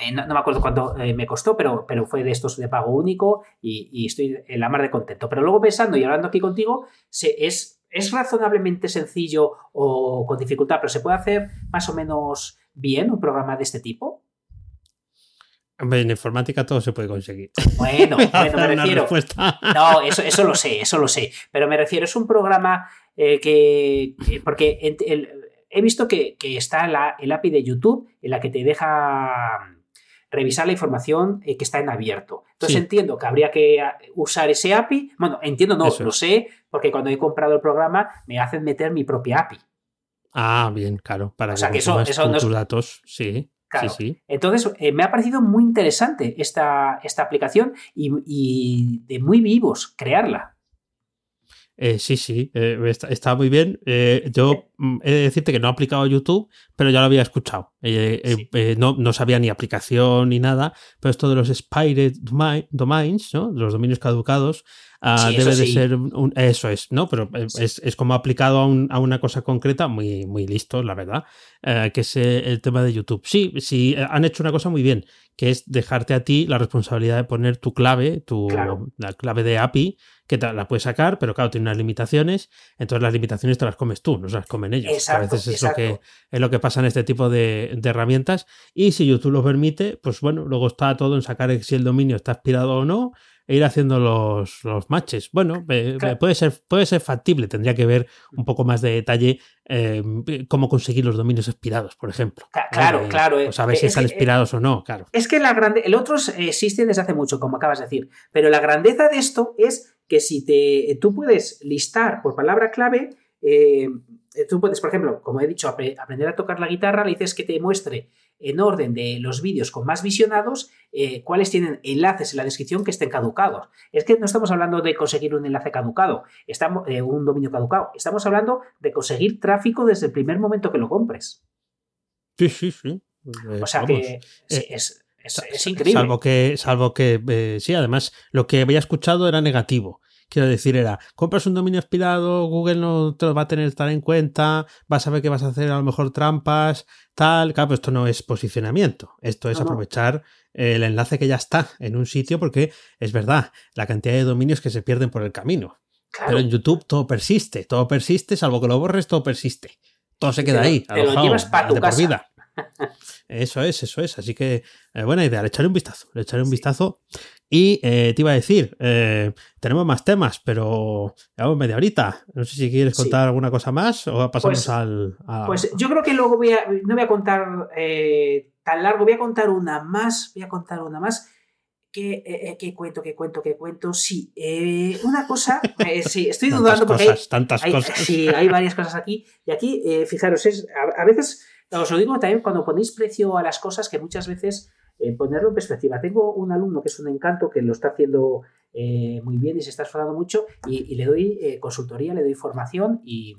eh, no, me acuerdo cuánto eh, me costó, pero, pero fue de estos de pago único y, estoy en la mar de contento. Pero luego pensando y hablando aquí contigo, es, es razonablemente sencillo o con dificultad, pero se puede hacer más o menos bien un programa de este tipo. En informática todo se puede conseguir. Bueno, bueno me refiero. No, eso, eso lo sé, eso lo sé. Pero me refiero, es un programa eh, que, Porque he visto que, está la, el API de YouTube en la que te deja revisar la información eh, que está en abierto. Entonces entiendo que habría que ah, usar ese API. Bueno, entiendo, no, lo sé, porque cuando he comprado el programa me hacen meter mi propia API. Ah, bien, claro. Para que, tus datos, sí. Sí, sí. Entonces, eh, me ha parecido muy interesante esta, esta aplicación y de muy vivos crearla. Eh, sí, sí, eh, está, muy bien. Eh, yo mm, he de decirte que no he aplicado YouTube, pero ya lo había escuchado. no, no, sabía ni aplicación ni nada, pero esto de los Spired Domains, ¿no? los dominios caducados, ah, debe de ser un, eso es, ¿no? Pero es, es, como aplicado a, un, a, una cosa concreta, muy, muy listo, la verdad, que es el tema de YouTube. Sí, sí, han hecho una cosa muy bien, que es dejarte a ti la responsabilidad de poner tu clave, tu la clave de API que la puedes sacar, pero claro, tiene unas limitaciones, entonces las limitaciones te las comes tú, no se las comen ellos. a veces es lo, que, es lo que pasa en este tipo de, herramientas. Y si YouTube lo permite, pues bueno, luego está todo en sacar si el dominio está aspirado o no, e ir haciendo los, los matches. Bueno, puede, ser, puede ser factible, tendría que ver un poco más de detalle eh, cómo conseguir los dominios expirados, por ejemplo. Claro, claro. O saber si están expirados o no, claro. Es que la grande, el otro existe desde hace mucho, como acabas de decir, pero la grandeza de esto es que si te, tú puedes listar por palabra clave, eh, tú puedes, por ejemplo, como he dicho, aprender a tocar la guitarra, le dices que te muestre en orden de los vídeos con más visionados eh, cuáles tienen enlaces en la descripción que estén caducados. Es que no estamos hablando de conseguir un enlace caducado, estamos, eh, un dominio caducado, estamos hablando de conseguir tráfico desde el primer momento que lo compres. Sí, sí, sí. o sea que es, es, increíble. Salvo que, salvo que eh, sí, además, lo que había escuchado era negativo. Quiero decir, era, compras un dominio expirado, Google no te lo va a tener tan en cuenta, vas a ver que vas a hacer a lo mejor trampas, tal. Claro, esto no es posicionamiento. Esto es aprovechar el enlace que ya está en un sitio, porque es verdad, la cantidad de dominios que se pierden por el camino. Pero en YouTube todo persiste, todo persiste, salvo que lo borres, todo persiste. Todo se queda ahí, te lo llevas para tu casa. vida. Eso es, eso es. Así que eh, buena idea, le echaré un vistazo, le echaré un vistazo. Y eh, te iba a decir, eh, tenemos más temas, pero llevamos media horita. No sé si quieres contar alguna cosa más o pasamos pues, al... Pues yo creo que luego voy a, no voy a contar tan largo, voy a contar una más, voy a contar una más. ¿Qué, cuento, qué cuento, qué cuento? Sí, una cosa, sí, estoy dudando porque hay, tantas cosas. Sí, hay varias cosas aquí. Y aquí, fijaros, es, a veces os lo digo también cuando ponéis precio a las cosas, que muchas veces eh, ponerlo en perspectiva. Tengo un alumno que es un encanto, que lo está haciendo eh, muy bien y se está esforzando mucho, y, le doy eh, consultoría, le doy formación y,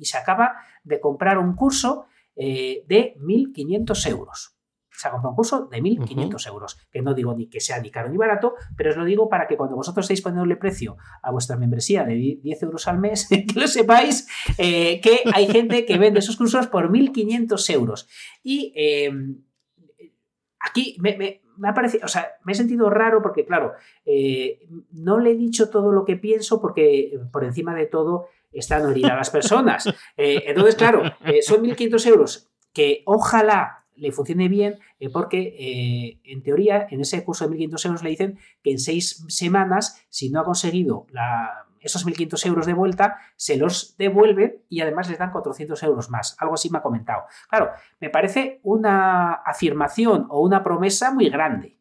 se acaba de comprar un curso de 1.500 euros se ha comprado un curso de 1.500 euros, que no digo ni que sea ni caro ni barato, pero os lo digo para que cuando vosotros estéis poniéndole precio a vuestra membresía de 10 euros al mes, que lo sepáis, eh, que hay gente que vende esos cursos por 1.500 euros. Y em, aquí me, ha parecido, o sea, me he sentido raro porque, claro, eh, no le he dicho todo lo que pienso porque por encima de todo están orientadas las personas. Eh, entonces, claro, son 1.500 euros que ojalá le funcione bien, eh, porque eh, en teoría en ese curso de 1.500 euros le dicen que en seis semanas, si no ha conseguido esos 1.500 euros de vuelta, se los devuelven y además les dan 400 euros más. Algo así me ha comentado. Claro, me parece una afirmación o una promesa muy grande.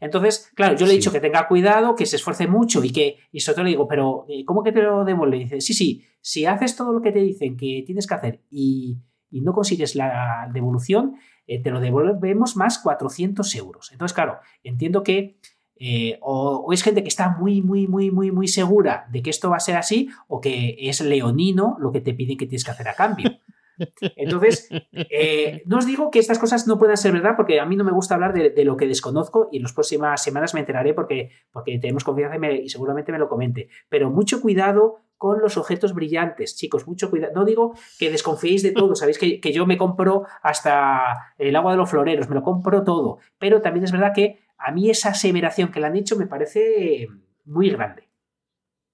Entonces, claro, yo le he dicho que tenga cuidado, que se esfuerce mucho y que, y sobre todo le digo, pero eh, ¿cómo que te lo devuelve? dice, sí, sí, si haces todo lo que te dicen que tienes que hacer y, no consigues la devolución, eh, te lo devolvemos más 400 euros. Entonces, claro, entiendo que eh, o, es gente que está muy, muy, muy, muy, muy segura de que esto va a ser así, o que es leonino lo que te piden que tienes que hacer a cambio. Entonces, eh, no os digo que estas cosas no puedan ser verdad, porque a mí no me gusta hablar de, lo que desconozco y en las próximas semanas me enteraré porque, porque tenemos confianza y, seguramente me lo comente. Pero mucho cuidado con los objetos brillantes, chicos, mucho cuidado. No digo que desconfiéis de todo, sabéis que, que yo me compro hasta el agua de los floreros, me lo compro todo, pero también es verdad que a mí esa aseveración que le han hecho me parece muy grande.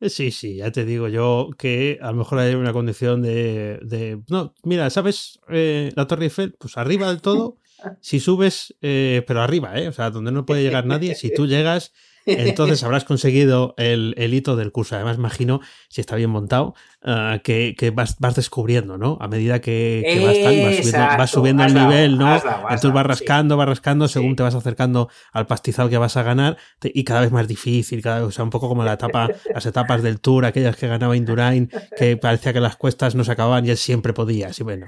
Eh, sí, sí, ya te digo yo que a lo mejor hay una condición de... no, mira, ¿sabes eh, la Torre Eiffel? Pues arriba del todo, si subes, eh, pero arriba, ¿eh? O sea, donde no puede llegar nadie, si tú llegas entonces habrás conseguido el, hito del curso. Además, imagino, si está bien montado, ah, que, vas, descubriendo, ¿no? A medida que, vas, subiendo, el nivel, ¿no? Entonces vas rascando, vas rascando según te vas acercando al pastizal que vas a ganar y cada vez más difícil, cada vez, o sea, un poco como la etapa, las etapas del tour, aquellas que ganaba Indurain, que parecía que las cuestas no se acababan y él siempre podía. Sí, bueno,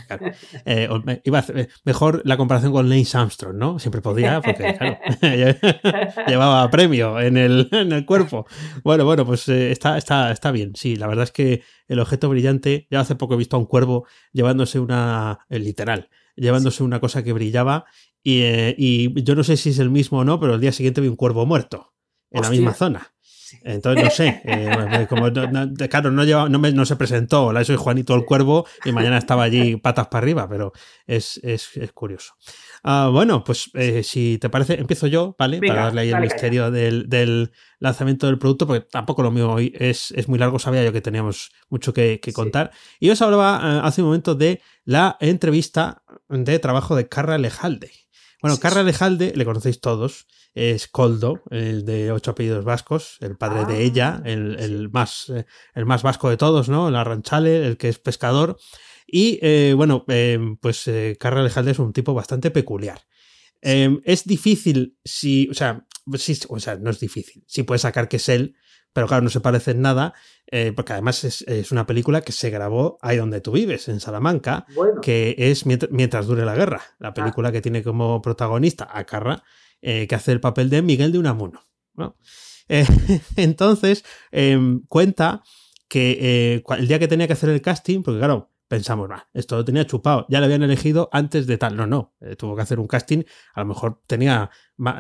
eh, iba eh, mejor la comparación con Lance Armstrong, ¿no? Siempre podía porque, claro, llevaba premio en el, en el cuerpo. Bueno, bueno, pues eh, está, está, está bien. Sí, la verdad es que el objeto brillante, ya hace poco he visto a un cuervo llevándose una, el literal, llevándose una cosa que brillaba y, eh, y, yo no sé si es el mismo o no, pero el día siguiente vi un cuervo muerto en la misma zona. Entonces, no sé, eh, como claro, no, lleva, no, me, no, se presentó, la soy Juanito el Cuervo y mañana estaba allí patas para arriba, pero es, es, es curioso. Ah, bueno, pues eh, si te parece, empiezo yo, ¿vale? Para darle ahí el misterio del, lanzamiento del producto, porque tampoco lo mío hoy es, es muy largo, sabía yo que teníamos mucho que, contar. Y os hablaba eh, hace un momento de la entrevista de trabajo de Carra Lejalde. Bueno, Carra Lejalde, le conocéis todos, es Coldo, el de ocho apellidos vascos, el padre de ella, ah, el, más, eh, el más vasco de todos, ¿no? El arranchale, el que es pescador. Y eh, bueno, em, pues eh, Carra Alejandro es un tipo bastante peculiar. Em, es difícil si, o sea, o sea, no es difícil. Sí puedes sacar que es él, pero claro, no se parece en nada, eh, porque además es, una película que se grabó ahí donde tú vives, en Salamanca, que es mientras, dure la guerra. La película que tiene como protagonista a Carra, que hace el papel de Miguel de Unamuno. entonces, em, cuenta que el día que tenía que hacer el casting, porque claro, pensamos, va, esto lo tenía chupado, ya lo habían elegido antes de tal. No, no, eh, tuvo que hacer un casting, a lo mejor tenía,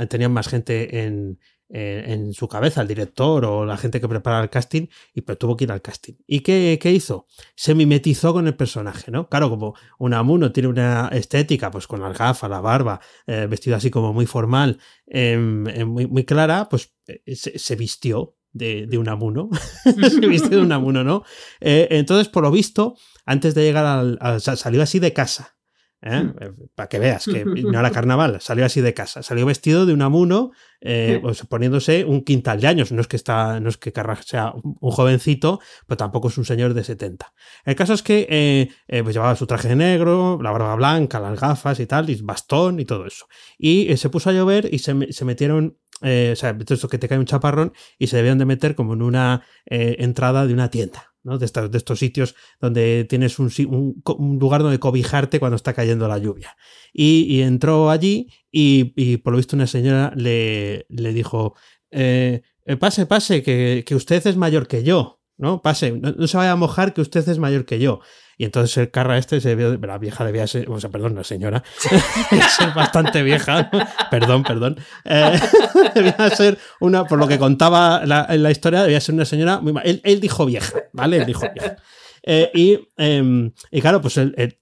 tenían más gente en, en, su cabeza, el director o la gente que prepara el casting, y pero tuvo que ir al casting. ¿Y qué, qué hizo? Se mimetizó con el personaje, ¿no? Claro, como un amuno tiene una estética, pues con las gafas, la barba, eh, vestido así como muy formal, em, em, muy, muy, clara, pues eh, se, vistió de, de, un amuno, se vistió de un amuno, ¿no? entonces, por lo visto, antes de llegar al, salió así de casa. ¿eh? Hmm. Eh, para que veas que no era carnaval, salió así de casa. Salió vestido de un amuno, eh, pues, poniéndose un quintal de años. No es que está, no es que sea un jovencito, pero tampoco es un señor de 70. El caso es que pues llevaba su traje negro, la barba blanca, las gafas y tal, y bastón y todo eso. Y se puso a llover y se, se metieron o sea, esto que te cae un chaparrón y se debían de meter como en una entrada de una tienda. De, estos, de estos sitios donde tienes un, un, lugar donde cobijarte cuando está cayendo la lluvia. Y, entró allí y, por lo visto una señora le, le dijo, eh, eh, pase, pase, que, que, usted es mayor que yo, ¿no? Pase, no, se vaya a mojar que usted es mayor que yo. Y entonces el carra este se vio, la vieja debía ser, o sea, perdón, la señora, ser bastante vieja, perdón, perdón, eh, debía ser una, por lo que contaba en la historia, debía ser una señora muy Él, él dijo vieja, ¿vale? Él dijo vieja. Eh, y, eh, y, claro, pues el,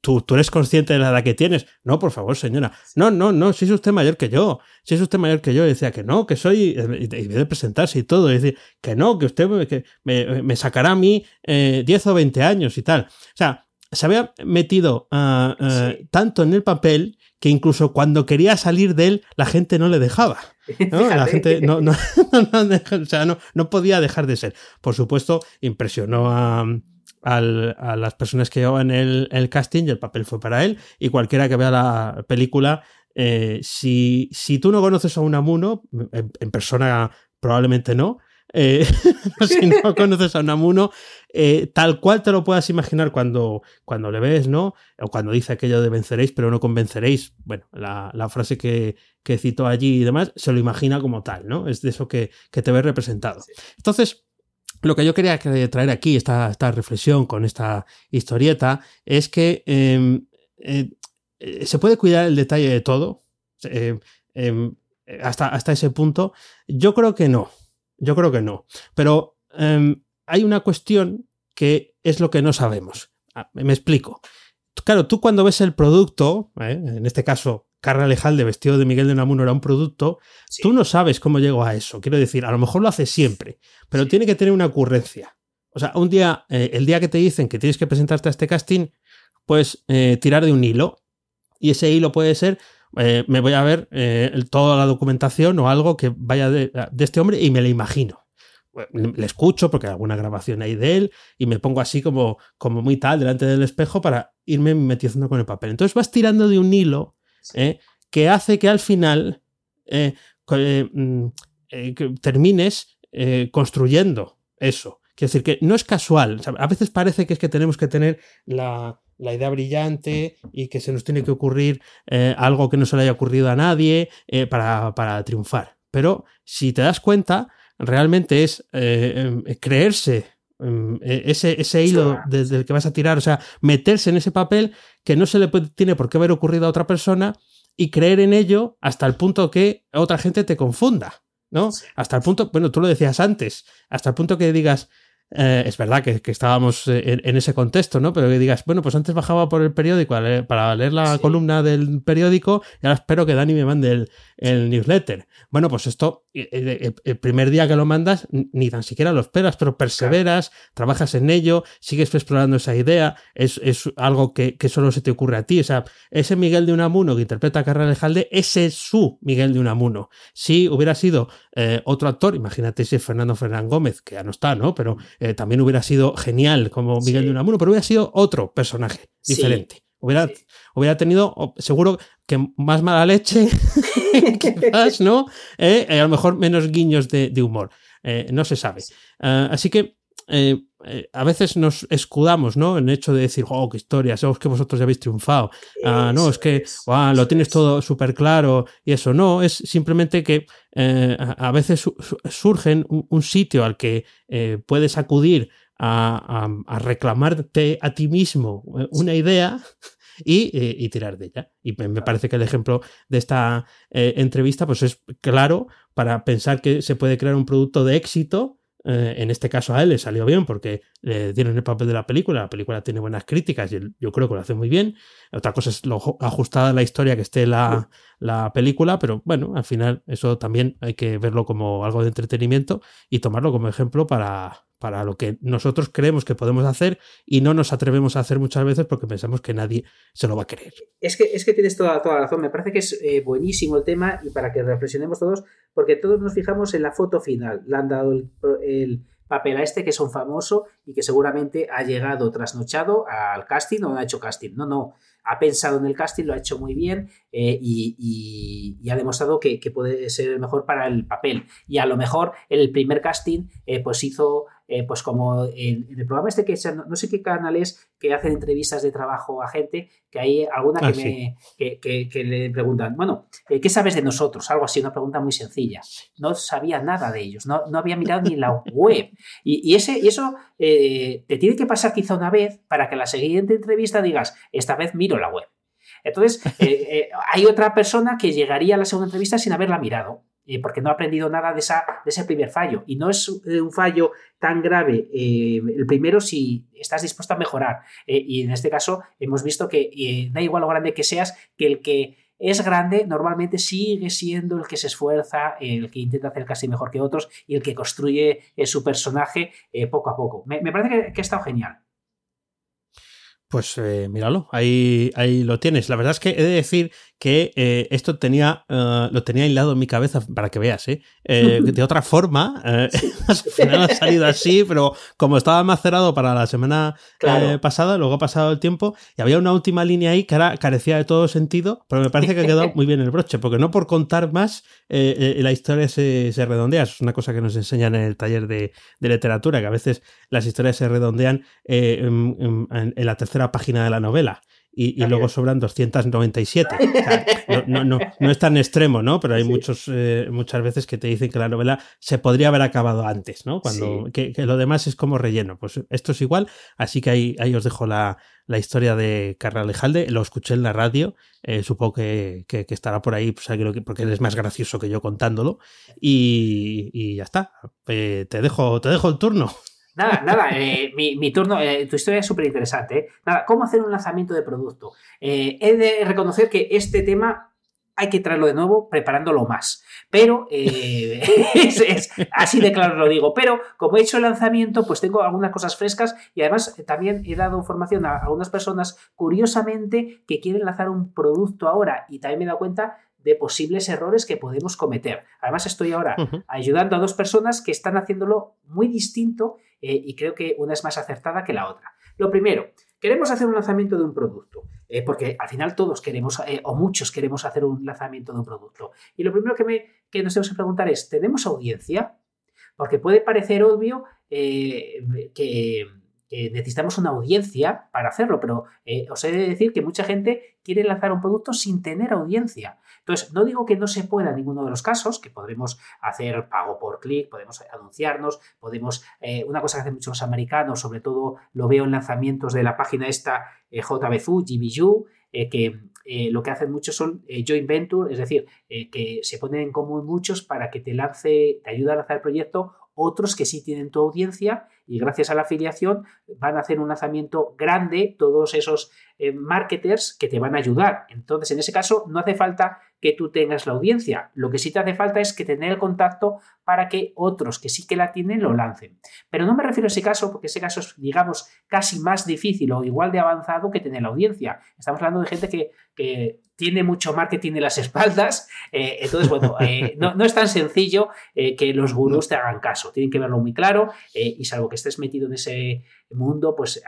¿tú, eres consciente de la edad que tienes. No, por favor, señora. No, no, no, si es usted mayor que yo. Si es usted mayor que yo. Y decía que no, que soy. Y debe presentarse y todo. Y decir que no, que usted me, que me, sacará a mí eh, 10 o 20 años y tal. O sea, se había metido ah, ah, tanto en el papel que incluso cuando quería salir de él, la gente no le dejaba. La gente no, no, o sea, no, no podía dejar de ser. Por supuesto, impresionó a, a las personas que llevaban el, el casting y el papel fue para él. Y cualquiera que vea la película si, si, tú no conoces a un Amuno, en persona probablemente no, eh, si no conoces a Unamuno, eh, tal cual te lo puedas imaginar cuando, cuando le ves, ¿no? O cuando dice aquello de venceréis, pero no convenceréis. Bueno, la, frase que, que, citó allí y demás, se lo imagina como tal, ¿no? Es de eso que, te ves representado. Entonces, lo que yo quería traer aquí, esta, esta reflexión con esta historieta, es que em, eh, se puede cuidar el detalle de todo. Em, hasta, hasta ese punto. Yo creo que no. Yo creo que no. Pero em, hay una cuestión que es lo que no sabemos. Ah, me explico. Claro, tú cuando ves el producto, ¿eh? en este caso, Carla Lejalde vestido de Miguel de Unamuno era un producto, tú no sabes cómo llegó a eso. Quiero decir, a lo mejor lo hace siempre, pero tiene que tener una ocurrencia. O sea, un día, eh, el día que te dicen que tienes que presentarte a este casting, pues eh, tirar de un hilo. Y ese hilo puede ser eh, me voy a ver toda la documentación o algo que vaya de, este hombre y me lo imagino. Le escucho porque hay alguna grabación ahí de él y me pongo así como, como muy tal delante del espejo para irme metiendo con el papel. Entonces vas tirando de un hilo eh, que hace que al final mm, termines construyendo eso. Quiero decir que no es casual. a veces parece que es que tenemos que tener la, idea brillante y que se nos tiene que ocurrir eh, algo que no se le haya ocurrido a nadie eh, para, triunfar. Pero si te das cuenta, realmente es eh, em, creerse ese, ese, hilo desde el que vas a tirar, o sea, meterse en ese papel que no se le tiene por qué haber ocurrido a otra persona y creer en ello hasta el punto que otra gente te confunda, ¿no? Hasta el punto, bueno, tú lo decías antes, hasta el punto que digas, eh, es verdad que, estábamos eh, en, ese contexto, ¿no? Pero que digas, bueno, pues antes bajaba por el periódico para leer la columna del periódico y ahora espero que Dani me mande el, newsletter. Bueno, pues esto, el, primer día que lo mandas, ni tan siquiera lo esperas, pero perseveras, trabajas en ello, sigues explorando esa idea, es, algo que, solo se te ocurre a ti. O sea, ese Miguel de Unamuno que interpreta a Carrera Jalde, ese es su Miguel de Unamuno. Si hubiera sido eh, otro actor, imagínate si es Fernando Fernán Gómez, que ya no está, ¿no? Pero eh, también hubiera sido genial como Miguel de Unamuno, pero hubiera sido otro personaje diferente. Hubiera, hubiera tenido, seguro que más mala leche, quizás, ¿no? Eh, a lo mejor menos guiños de, humor. Eh, no se sabe. así que a veces nos escudamos, ¿no? En el hecho de decir, oh, qué historia, sabemos que vosotros ya habéis triunfado. Ah, no, es que lo tienes todo súper claro y eso. No, es simplemente que eh, a veces surgen un, sitio al que eh, puedes acudir a, reclamarte a ti mismo eh, una idea y, tirar de ella. Y me parece que el ejemplo de esta entrevista pues es claro para pensar que se puede crear un producto de éxito eh, en este caso a él le salió bien porque le dieron el papel de la película, la película tiene buenas críticas y yo creo que lo hace muy bien. Otra cosa es lo ajustada a la historia que esté la, la película, pero bueno, al final eso también hay que verlo como algo de entretenimiento y tomarlo como ejemplo para, para lo que nosotros creemos que podemos hacer y no nos atrevemos a hacer muchas veces porque pensamos que nadie se lo va a creer. Es que, es que tienes toda, toda la razón. Me parece que es eh, buenísimo el tema y para que reflexionemos todos, porque todos nos fijamos en la foto final. Le han dado el, papel a este que es un famoso y que seguramente ha llegado trasnochado al casting o no ha hecho casting. No, no. Ha pensado en el casting, lo ha hecho muy bien eh, y, ha demostrado que, puede ser el mejor para el papel. Y a lo mejor el primer casting eh, pues hizo eh, pues como en, el programa este que no, sé qué canal es que hacen entrevistas de trabajo a gente, que hay alguna que, ah, me, que, le preguntan, bueno, eh, ¿qué sabes de nosotros? Algo así, una pregunta muy sencilla. No sabía nada de ellos, no, no había mirado ni la web. Y, ese, y eso eh, te tiene que pasar quizá una vez para que la siguiente entrevista digas, esta vez miro la web. Entonces, hay otra persona que llegaría a la segunda entrevista sin haberla mirado. Eh, porque no ha aprendido nada de, ese primer fallo. Y no es eh, un fallo tan grave eh, el primero si estás dispuesto a mejorar. y en este caso hemos visto que da igual lo grande que seas, que el que es grande normalmente sigue siendo el que se esfuerza, el que intenta hacer casi mejor que otros y el que construye su personaje poco a poco. Me, parece que, que ha estado genial. Pues eh, míralo, ahí, ahí lo tienes. La verdad es que he de decir que eh, esto tenía, eh, lo tenía aislado en mi cabeza para que veas, ¿eh? de otra forma, al final ha salido así, pero como estaba macerado para la semana pasada, luego ha pasado el tiempo y había una última línea ahí que ahora carecía de todo sentido, pero me parece que ha quedado muy bien el broche, porque no por contar más, la historia se, se, redondea. Es una cosa que nos enseñan en el taller de, de literatura, que a veces las historias se redondean en la tercera página de la novela. Y, luego sobran 297. no, no, no, es tan extremo, ¿no? Pero hay muchos, eh, muchas veces que te dicen que la novela se podría haber acabado antes, ¿no? Cuando que, lo demás es como relleno. Pues esto es igual, así que ahí, ahí os dejo la, la historia de Carralejalde. Lo escuché en la radio, eh, supongo que, que, estará por ahí, pues, porque eres más gracioso que yo contándolo. Y, y ya está. Eh, te, dejo, te dejo el turno. Nada, nada, eh, mi, turno, eh, tu historia es súper interesante. ¿eh? Nada, ¿cómo hacer un lanzamiento de producto? he de reconocer que este tema hay que traerlo de nuevo preparándolo más. Pero, es, así de claro lo digo, pero como he hecho el lanzamiento, pues tengo algunas cosas frescas y además también he dado formación a algunas personas, curiosamente, que quieren lanzar un producto ahora y también me he dado cuenta de posibles errores que podemos cometer. Además, estoy ahora ayudando a dos personas que están haciéndolo muy distinto eh, y creo que una es más acertada que la otra. Lo primero, queremos hacer un lanzamiento de un producto, eh, porque al final todos queremos, eh, o muchos queremos hacer un lanzamiento de un producto. Y lo primero que, me, que nos tenemos que preguntar es, ¿tenemos audiencia? Porque puede parecer obvio que necesitamos una audiencia para hacerlo, pero os he de decir que mucha gente quiere lanzar un producto sin tener audiencia. Entonces, no digo que no se pueda en ninguno de los casos, que podremos hacer pago por clic, podemos anunciarnos, podemos, eh, una cosa que hacen muchos americanos, sobre todo lo veo en lanzamientos de la página esta eh, JBFU, GBU, eh, que lo que hacen muchos son joint venture, es decir, que se ponen en común muchos para que te lance, te ayude a lanzar el proyecto otros que sí tienen tu audiencia y gracias a la afiliación van a hacer un lanzamiento grande, todos esos marketers que te van a ayudar. Entonces, en ese caso, no hace falta que tú tengas la audiencia. Lo que sí te hace falta es que tener el contacto para que otros que sí que la tienen lo lancen. Pero no me refiero a ese caso porque ese caso es, digamos, casi más difícil o igual de avanzado que tener la audiencia. Estamos hablando de gente que, que tiene mucho marketing en las espaldas. Eh, entonces, bueno, eh, no, es tan sencillo eh, que los gurús te hagan caso. Tienen que verlo muy claro y salvo que estés metido en ese mundo, pues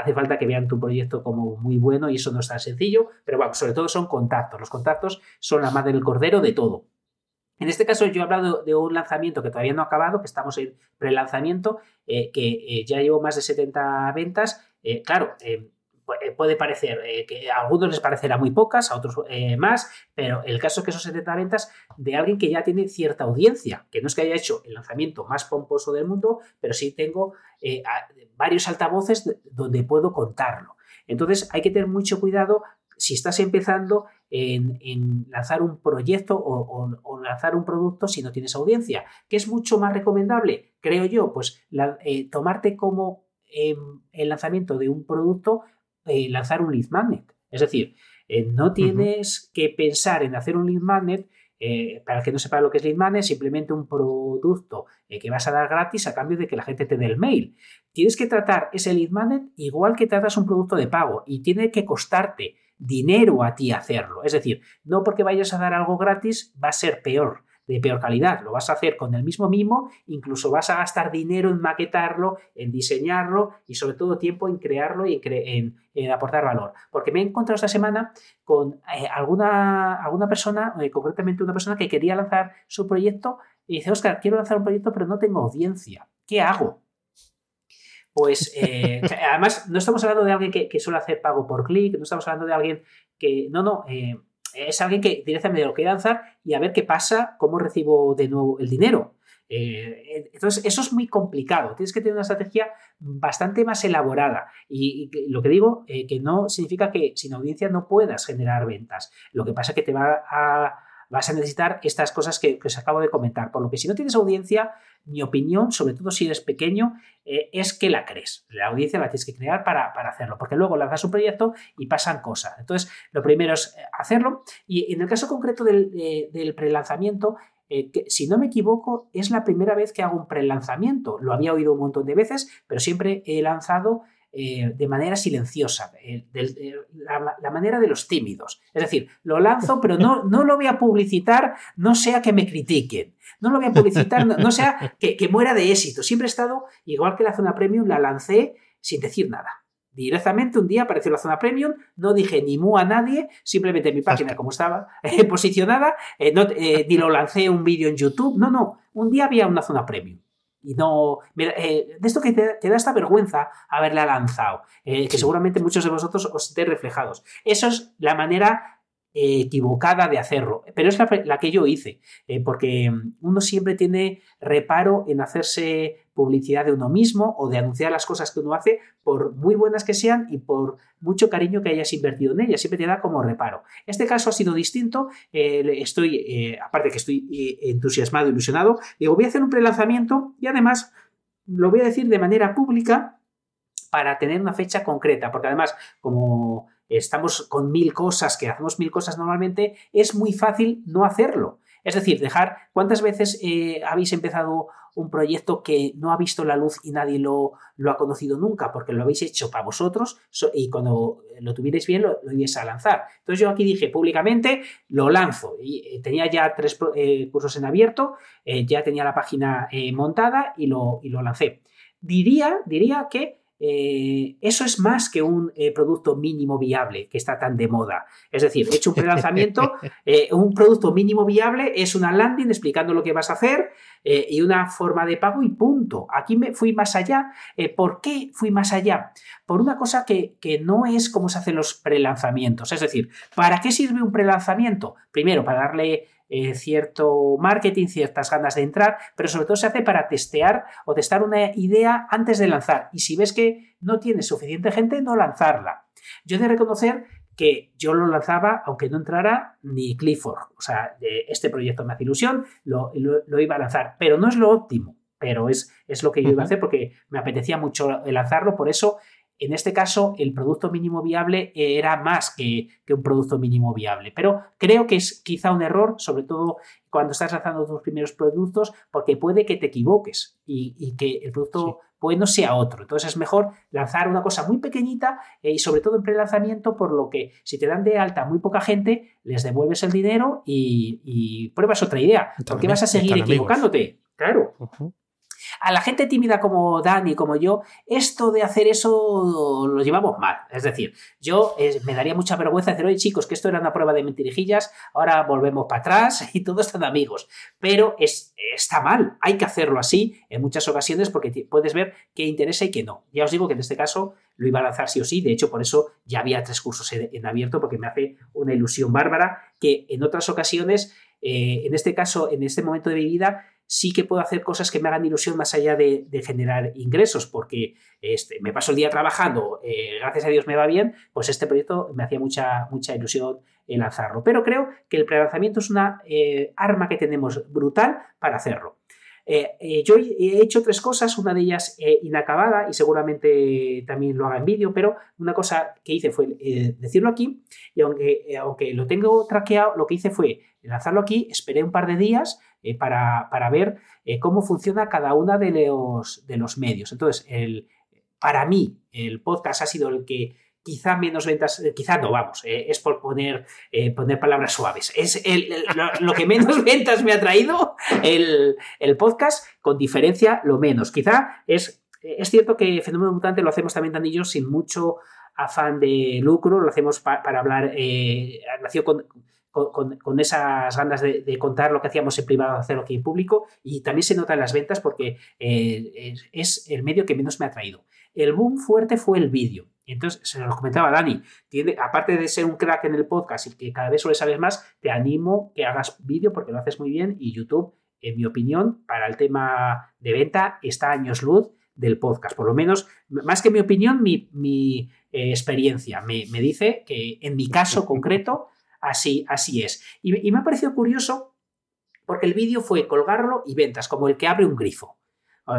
hace falta que vean tu proyecto como muy bueno y eso no es tan sencillo. Pero bueno, sobre todo son contactos. Los contactos son la madre del cordero de todo. En este caso yo he hablado de un lanzamiento que todavía no ha acabado, que estamos en pre-lanzamiento, que ya llevo más de 70 ventas. claro, puede parecer eh, que a algunos les parecerá muy pocas, a otros eh, más, pero el caso es que son 70 ventas de alguien que ya tiene cierta audiencia, que no es que haya hecho el lanzamiento más pomposo del mundo, pero sí tengo varios altavoces donde puedo contarlo. Entonces hay que tener mucho cuidado si estás empezando en, lanzar un proyecto o, lanzar un producto si no tienes audiencia. ¿Qué es mucho más recomendable? Creo yo, pues tomarte como em, el lanzamiento de un producto eh, lanzar un lead magnet. Es decir, eh, no tienes que pensar en hacer un lead magnet. Eh, para el que no sepa lo que es lead magnet, simplemente un producto que vas a dar gratis a cambio de que la gente te dé el mail. Tienes que tratar ese lead magnet igual que tratas un producto de pago y tiene que costarte dinero a ti hacerlo. Es decir, no porque vayas a dar algo gratis va a ser peor de peor calidad. Lo vas a hacer con el mismo mimo, incluso vas a gastar dinero en maquetarlo, en diseñarlo y sobre todo tiempo en crearlo y en, aportar valor. Porque me he encontrado esta semana con eh, alguna, alguna persona, eh, concretamente una persona que quería lanzar su proyecto y dice, Oscar, quiero lanzar un proyecto pero no tengo audiencia. ¿Qué hago? Pues eh, además no estamos hablando de alguien que, suele hacer pago por clic, no estamos hablando de alguien que, no, no, es alguien que directamente lo quiere lanzar y a ver qué pasa, cómo recibo de nuevo el dinero. Eh, entonces, eso es muy complicado. Tienes que tener una estrategia bastante más elaborada. Y, lo que digo, eh, que no significa que sin audiencia no puedas generar ventas. Lo que pasa es que te va a vas a necesitar estas cosas que, os acabo de comentar. Por lo que si no tienes audiencia, mi opinión, sobre todo si eres pequeño, eh, es que la crees. La audiencia la tienes que crear para, hacerlo, porque luego lanzas un proyecto y pasan cosas. Entonces, lo primero es eh, hacerlo. Y en el caso concreto del, del prelanzamiento, eh, que, si no me equivoco, es la primera vez que hago un prelanzamiento. Lo había oído un montón de veces, pero siempre he lanzado eh, de manera silenciosa, eh, la, manera de los tímidos. Es decir, lo lanzo, pero no, no lo voy a publicitar, no sea que me critiquen, no lo voy a publicitar, no, sea que, que, muera de éxito. Siempre he estado, igual que la zona premium, la lancé sin decir nada. Directamente un día apareció la zona premium, no dije ni mu a nadie, simplemente mi página como estaba posicionada, ni lo lancé un vídeo en YouTube, no, no, un día había una zona premium. Y no. Eh, de esto que te, da esta vergüenza haberla lanzado, eh, que seguramente muchos de vosotros os estéis reflejados. Eso es la manera equivocada de hacerlo, pero es la, que yo hice, eh, porque uno siempre tiene reparo en hacerse publicidad de uno mismo o de anunciar las cosas que uno hace, por muy buenas que sean y por mucho cariño que hayas invertido en ellas, siempre te da como reparo. Este caso ha sido distinto, eh, estoy, eh, aparte que estoy entusiasmado, ilusionado, digo, voy a hacer un prelanzamiento y además lo voy a decir de manera pública para tener una fecha concreta, porque además, como estamos con mil cosas, que hacemos mil cosas normalmente, es muy fácil no hacerlo. Es decir, dejar, ¿cuántas veces eh, habéis empezado un proyecto que no ha visto la luz y nadie lo, lo, ha conocido nunca? Porque lo habéis hecho para vosotros y cuando lo tuvierais bien lo, lo ibais a lanzar. Entonces yo aquí dije públicamente, lo lanzo. Y, eh, tenía ya tres eh, cursos en abierto, ya tenía la página montada y lo, y lo lancé. Diría, diría que eh, eso es más que un eh, producto mínimo viable que está tan de moda. Es decir, he hecho un prelanzamiento, eh, un producto mínimo viable es una landing explicando lo que vas a hacer y una forma de pago y punto. Aquí me fui más allá. ¿Por qué fui más allá? Por una cosa que, que no es como se hacen los prelanzamientos. Es decir, ¿para qué sirve un prelanzamiento? Primero, para darle eh, cierto marketing, ciertas ganas de entrar, pero sobre todo se hace para testear o testar una idea antes de lanzar. Y si ves que no tienes suficiente gente, no lanzarla. Yo he de reconocer que yo lo lanzaba aunque no entrara ni Clifford. O sea, este proyecto me hace ilusión, lo, iba a lanzar, pero no es lo óptimo, pero es, es lo que yo iba a hacer porque me apetecía mucho lanzarlo, por eso en este caso, el producto mínimo viable era más que, un producto mínimo viable. Pero creo que es quizá un error, sobre todo cuando estás lanzando tus primeros productos, porque puede que te equivoques y, que el producto no sea otro. Entonces es mejor lanzar una cosa muy pequeñita eh, y sobre todo en pre-lanzamiento, por lo que si te dan de alta muy poca gente, les devuelves el dinero y, pruebas otra idea. ¿Por qué vas a seguir equivocándote? Claro. A la gente tímida como Dani, como yo, esto de hacer eso lo llevamos mal. Es decir, yo eh, me daría mucha vergüenza decir, oye chicos, que esto era una prueba de mentirijillas, ahora volvemos para atrás y todos están amigos. Pero es, está mal, hay que hacerlo así en muchas ocasiones porque puedes ver qué interesa y qué no. Ya os digo que en este caso lo iba a lanzar sí o sí, de hecho por eso ya había tres cursos en, abierto porque me hace una ilusión bárbara que en otras ocasiones, eh, en este caso, en este momento de mi vida, sí que puedo hacer cosas que me hagan ilusión más allá de, generar ingresos, porque este, me paso el día trabajando, eh, gracias a Dios me va bien, pues este proyecto me hacía mucha, mucha ilusión lanzarlo. Pero creo que el prelanzamiento es una eh, arma que tenemos brutal para hacerlo. Eh, yo he hecho tres cosas, una de ellas inacabada y seguramente también lo haga en vídeo, pero una cosa que hice fue decirlo aquí y aunque, aunque lo tengo traqueado, lo que hice fue lanzarlo aquí, esperé un par de días, eh, para, ver eh, cómo funciona cada una de los, de los medios. Entonces, el, para mí, el podcast ha sido el que quizá menos ventas, eh, quizá no, vamos, es por poner, poner palabras suaves. Es lo, que menos ventas me ha traído el, podcast, con diferencia lo menos. Quizá es, es cierto que Fenómeno Mutante lo hacemos también tan sin mucho afán de lucro, lo hacemos para hablar, nació con, con, esas ganas de, contar lo que hacíamos en privado, hacerlo aquí en público, y también se nota en las ventas porque eh, es el medio que menos me ha traído. El boom fuerte fue el vídeo. Entonces, se lo comentaba Dani, tiene, aparte de ser un crack en el podcast y que cada vez suele saber más, te animo que hagas vídeo porque lo haces muy bien y YouTube, en mi opinión, para el tema de venta, está años luz del podcast. Por lo menos, más que mi opinión, mi, eh, experiencia me, me, dice que en mi caso concreto Así, así es. Y, me ha parecido curioso porque el vídeo fue colgarlo y ventas, como el que abre un grifo.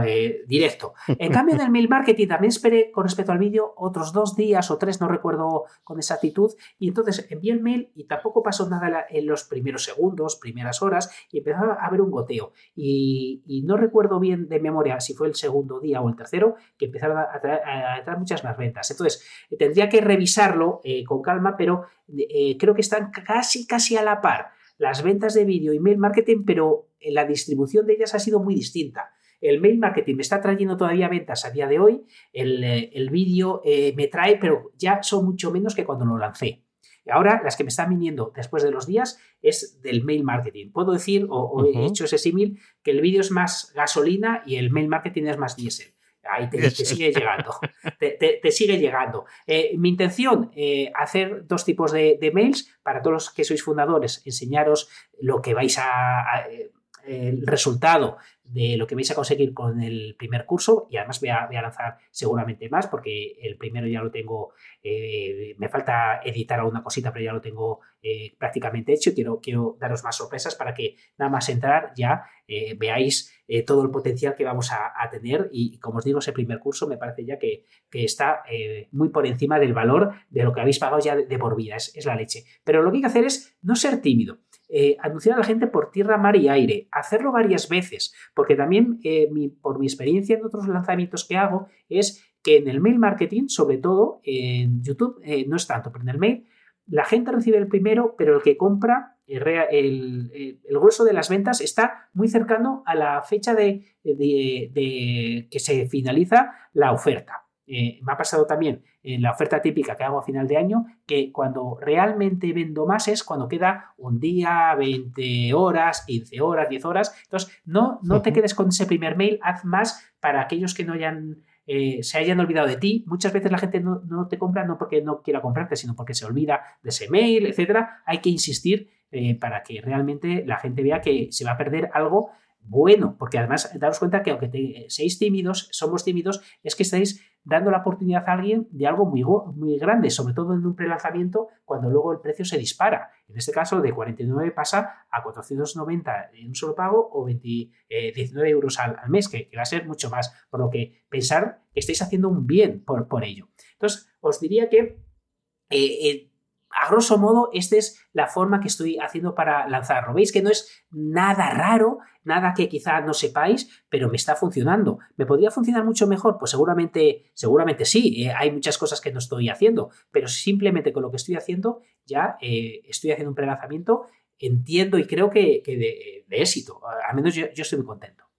Eh, directo. En cambio, en el mail marketing también esperé con respecto al vídeo otros dos días o tres, no recuerdo con exactitud, y entonces envié el mail y tampoco pasó nada en los primeros segundos, primeras horas, y empezó a haber un goteo. Y, no recuerdo bien de memoria si fue el segundo día o el tercero, que empezaron a, traer, muchas más ventas. Entonces, tendría que revisarlo eh, con calma, pero eh, creo que están casi, casi a la par las ventas de vídeo y mail marketing, pero la distribución de ellas ha sido muy distinta. El mail marketing me está trayendo todavía ventas a día de hoy, el, eh, vídeo eh, me trae, pero ya son mucho menos que cuando lo lancé. Y ahora las que me están viniendo después de los días es del mail marketing. Puedo decir, o, he hecho ese símil, que el vídeo es más gasolina y el mail marketing es más diésel. Ahí te, sigue llegando. Te, sigue llegando. Eh, mi intención, hacer dos tipos de, mails para todos los que sois fundadores, enseñaros lo que vais a el resultado de lo que vais a conseguir con el primer curso y además voy a, lanzar seguramente más porque el primero ya lo tengo, eh, me falta editar alguna cosita pero ya lo tengo eh, prácticamente hecho y quiero, quiero daros más sorpresas para que nada más entrar ya eh, veáis todo el potencial que vamos a, tener y como os digo ese primer curso me parece ya que, está muy por encima del valor de lo que habéis pagado ya de, por vida, es la leche. Pero lo que hay que hacer es no ser tímido. Eh, anunciar a la gente por tierra, mar y aire, hacerlo varias veces, porque también eh, por mi experiencia en otros lanzamientos que hago es que en el mail marketing, sobre todo en YouTube, eh, no es tanto, pero en el mail la gente recibe el primero, pero el que compra, el, grueso de las ventas está muy cercano a la fecha de que se finaliza la oferta. Eh, me ha pasado también en la oferta típica que hago a final de año, que cuando realmente vendo más es cuando queda un día, 20 horas, 15 horas, 10 horas. Entonces, no, no te quedes con ese primer mail, haz más para aquellos que no hayan, eh, se hayan olvidado de ti. Muchas veces la gente no, te compra no porque no quiera comprarte, sino porque se olvida de ese mail, etcétera. Hay que insistir eh, para que realmente la gente vea que se va a perder algo bueno, porque además daros cuenta que aunque seáis tímidos, somos tímidos, es que estáis dando la oportunidad a alguien de algo muy, muy grande, sobre todo en un prelanzamiento, cuando luego el precio se dispara. En este caso, de 49 pasa a 490 en un solo pago o 19 eh, euros al, mes, que, va a ser mucho más. Por lo que pensar que estáis haciendo un bien por, por ello. Entonces, os diría que eh, eh, a grosso modo, esta es la forma que estoy haciendo para lanzarlo. Veis que no es nada raro, nada que quizá no sepáis, pero me está funcionando. ¿Me podría funcionar mucho mejor? Pues seguramente, seguramente sí. Eh, hay muchas cosas que no estoy haciendo, pero simplemente con lo que estoy haciendo ya eh, estoy haciendo un prelanzamiento, entiendo y creo que, de, éxito. Al menos yo estoy muy contento.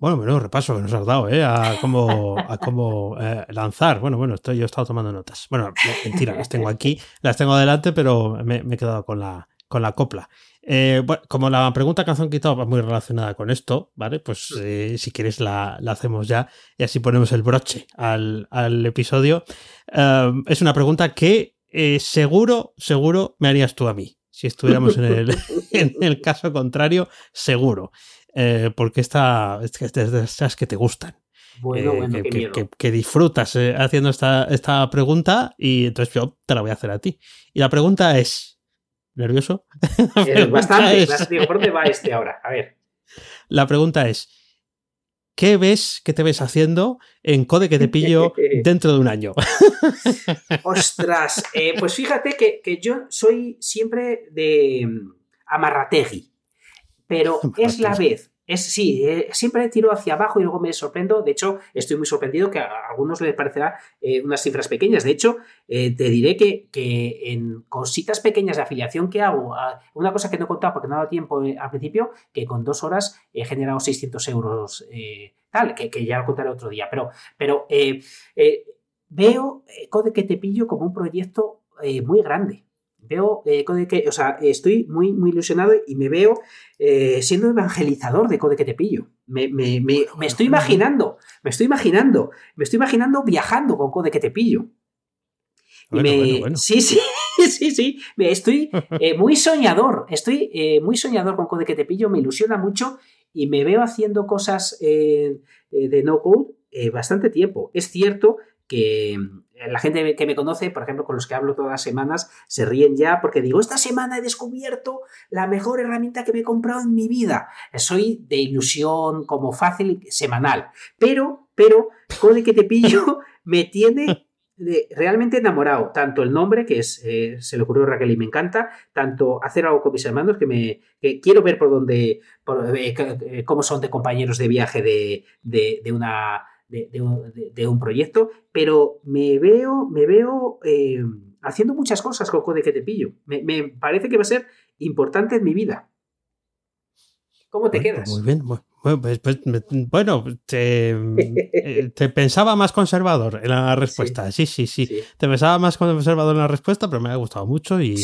Bueno, menudo repaso que nos has dado, ¿eh? A cómo, a cómo eh, lanzar. Bueno, bueno, estoy, yo he estado tomando notas. Bueno, mentira, las tengo aquí, las tengo adelante, pero me, he quedado con la, con la copla. Eh, bueno, como la pregunta que han quitado va muy relacionada con esto, ¿vale? Pues eh, si quieres la, la, hacemos ya y así ponemos el broche al, al episodio. es una pregunta que seguro, seguro me harías tú a mí. Si estuviéramos en el, en el caso contrario, seguro. Eh, porque esta, es de esas que te gustan. Bueno, bueno, que, disfrutas eh, haciendo esta, esta pregunta y entonces yo te la voy a hacer a ti. Y la pregunta es, ¿nervioso? bastante, ¿Por dónde va este ahora? A ver. La pregunta es, ¿qué ves, qué te ves haciendo en Code que te pillo dentro de un año? Ostras, eh, pues fíjate que, que, yo soy siempre de mm, amarrategui pero es la vez. Es, sí, eh, siempre tiro hacia abajo y luego me sorprendo. De hecho, estoy muy sorprendido que a algunos les parecerá eh, unas cifras pequeñas. De hecho, eh, te diré que, que, en cositas pequeñas de afiliación que hago, una cosa que no he contado porque no ha dado tiempo al principio, que con dos horas he generado 600 euros, tal, que, que, ya lo contaré otro día. Pero, pero veo Code que te pillo como un proyecto muy grande veo eh, Code que, o sea, estoy muy, muy ilusionado y me veo eh, siendo evangelizador de Code que te pillo. Me, estoy imaginando, me estoy imaginando, me estoy imaginando viajando con Code que te pillo. Sí, sí, sí, sí. Estoy eh, muy soñador. Estoy muy soñador con Code que te pillo. Me ilusiona mucho y me veo haciendo cosas de no code bastante tiempo. Es cierto que la gente que me conoce, por ejemplo, con los que hablo todas las semanas, se ríen ya porque digo, esta semana he descubierto la mejor herramienta que me he comprado en mi vida. Soy de ilusión como fácil semanal. Pero, pero, Code que te pillo me tiene realmente enamorado. Tanto el nombre, que es, eh, se le ocurrió a Raquel y me encanta, tanto hacer algo con mis hermanos, que me quiero ver por dónde, eh, eh, cómo son de compañeros de viaje de, de, una de, un, proyecto, pero me veo, me veo haciendo muchas cosas con Code que te pillo. Me, me, parece que va a ser importante en mi vida. ¿Cómo te quedas? Muy bien, pues, pues, bueno, eh, te, pensaba más conservador en la respuesta. Sí. sí, sí, Te pensaba más conservador en la respuesta, pero me ha gustado mucho y,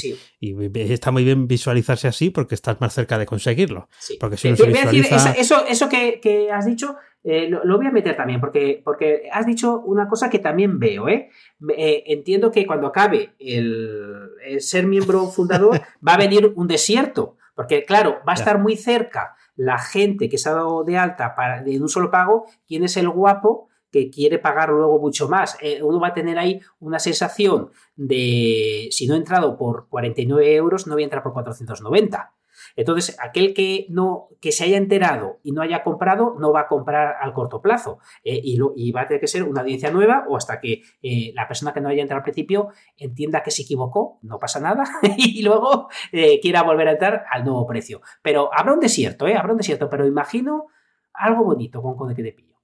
está muy bien visualizarse así porque estás más cerca de conseguirlo. Porque si eso, eso que, has dicho, eh, lo, voy a meter también, porque, porque has dicho una cosa que también veo. ¿eh? eh entiendo que cuando acabe el, ser miembro fundador va a venir un desierto, porque claro, va a estar muy cerca la gente que se ha dado de alta para, de un solo pago, quién es el guapo que quiere pagar luego mucho más. Eh, uno va a tener ahí una sensación de, si no he entrado por 49 euros, no voy a entrar por 490. Entonces, aquel que no que se haya enterado y no haya comprado, no va a comprar al corto plazo. Eh, y, va a tener que ser una audiencia nueva o hasta que eh, la persona que no haya entrado al principio entienda que se equivocó, no pasa nada, y luego eh, quiera volver a entrar al nuevo precio. Pero habrá un desierto, ¿eh? Habrá un desierto, pero imagino algo bonito con Code que de Pillo.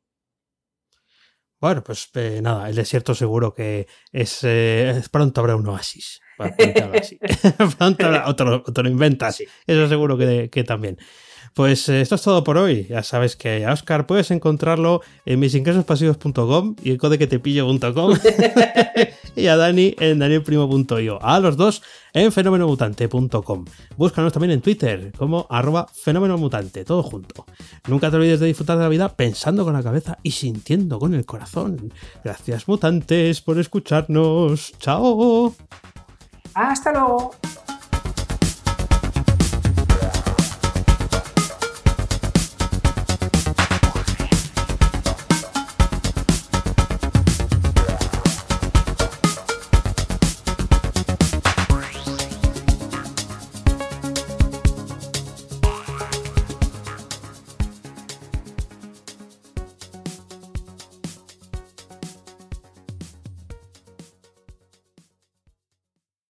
Bueno, pues nada, el desierto seguro que es, pronto habrá un oasis. Pronto lo inventas. Eso seguro que, también. Pues eh, esto es todo por hoy. Ya sabes que a Oscar puedes encontrarlo en misingresospasivos.com y el codequetepillo.com y a Dani en danielprimo.io. A los dos en fenomenomutante.com. Búscanos también en Twitter como arroba fenomenomutante, todo junto. Nunca te olvides de disfrutar de la vida pensando con la cabeza y sintiendo con el corazón. Gracias mutantes por escucharnos. Chao. Hasta luego.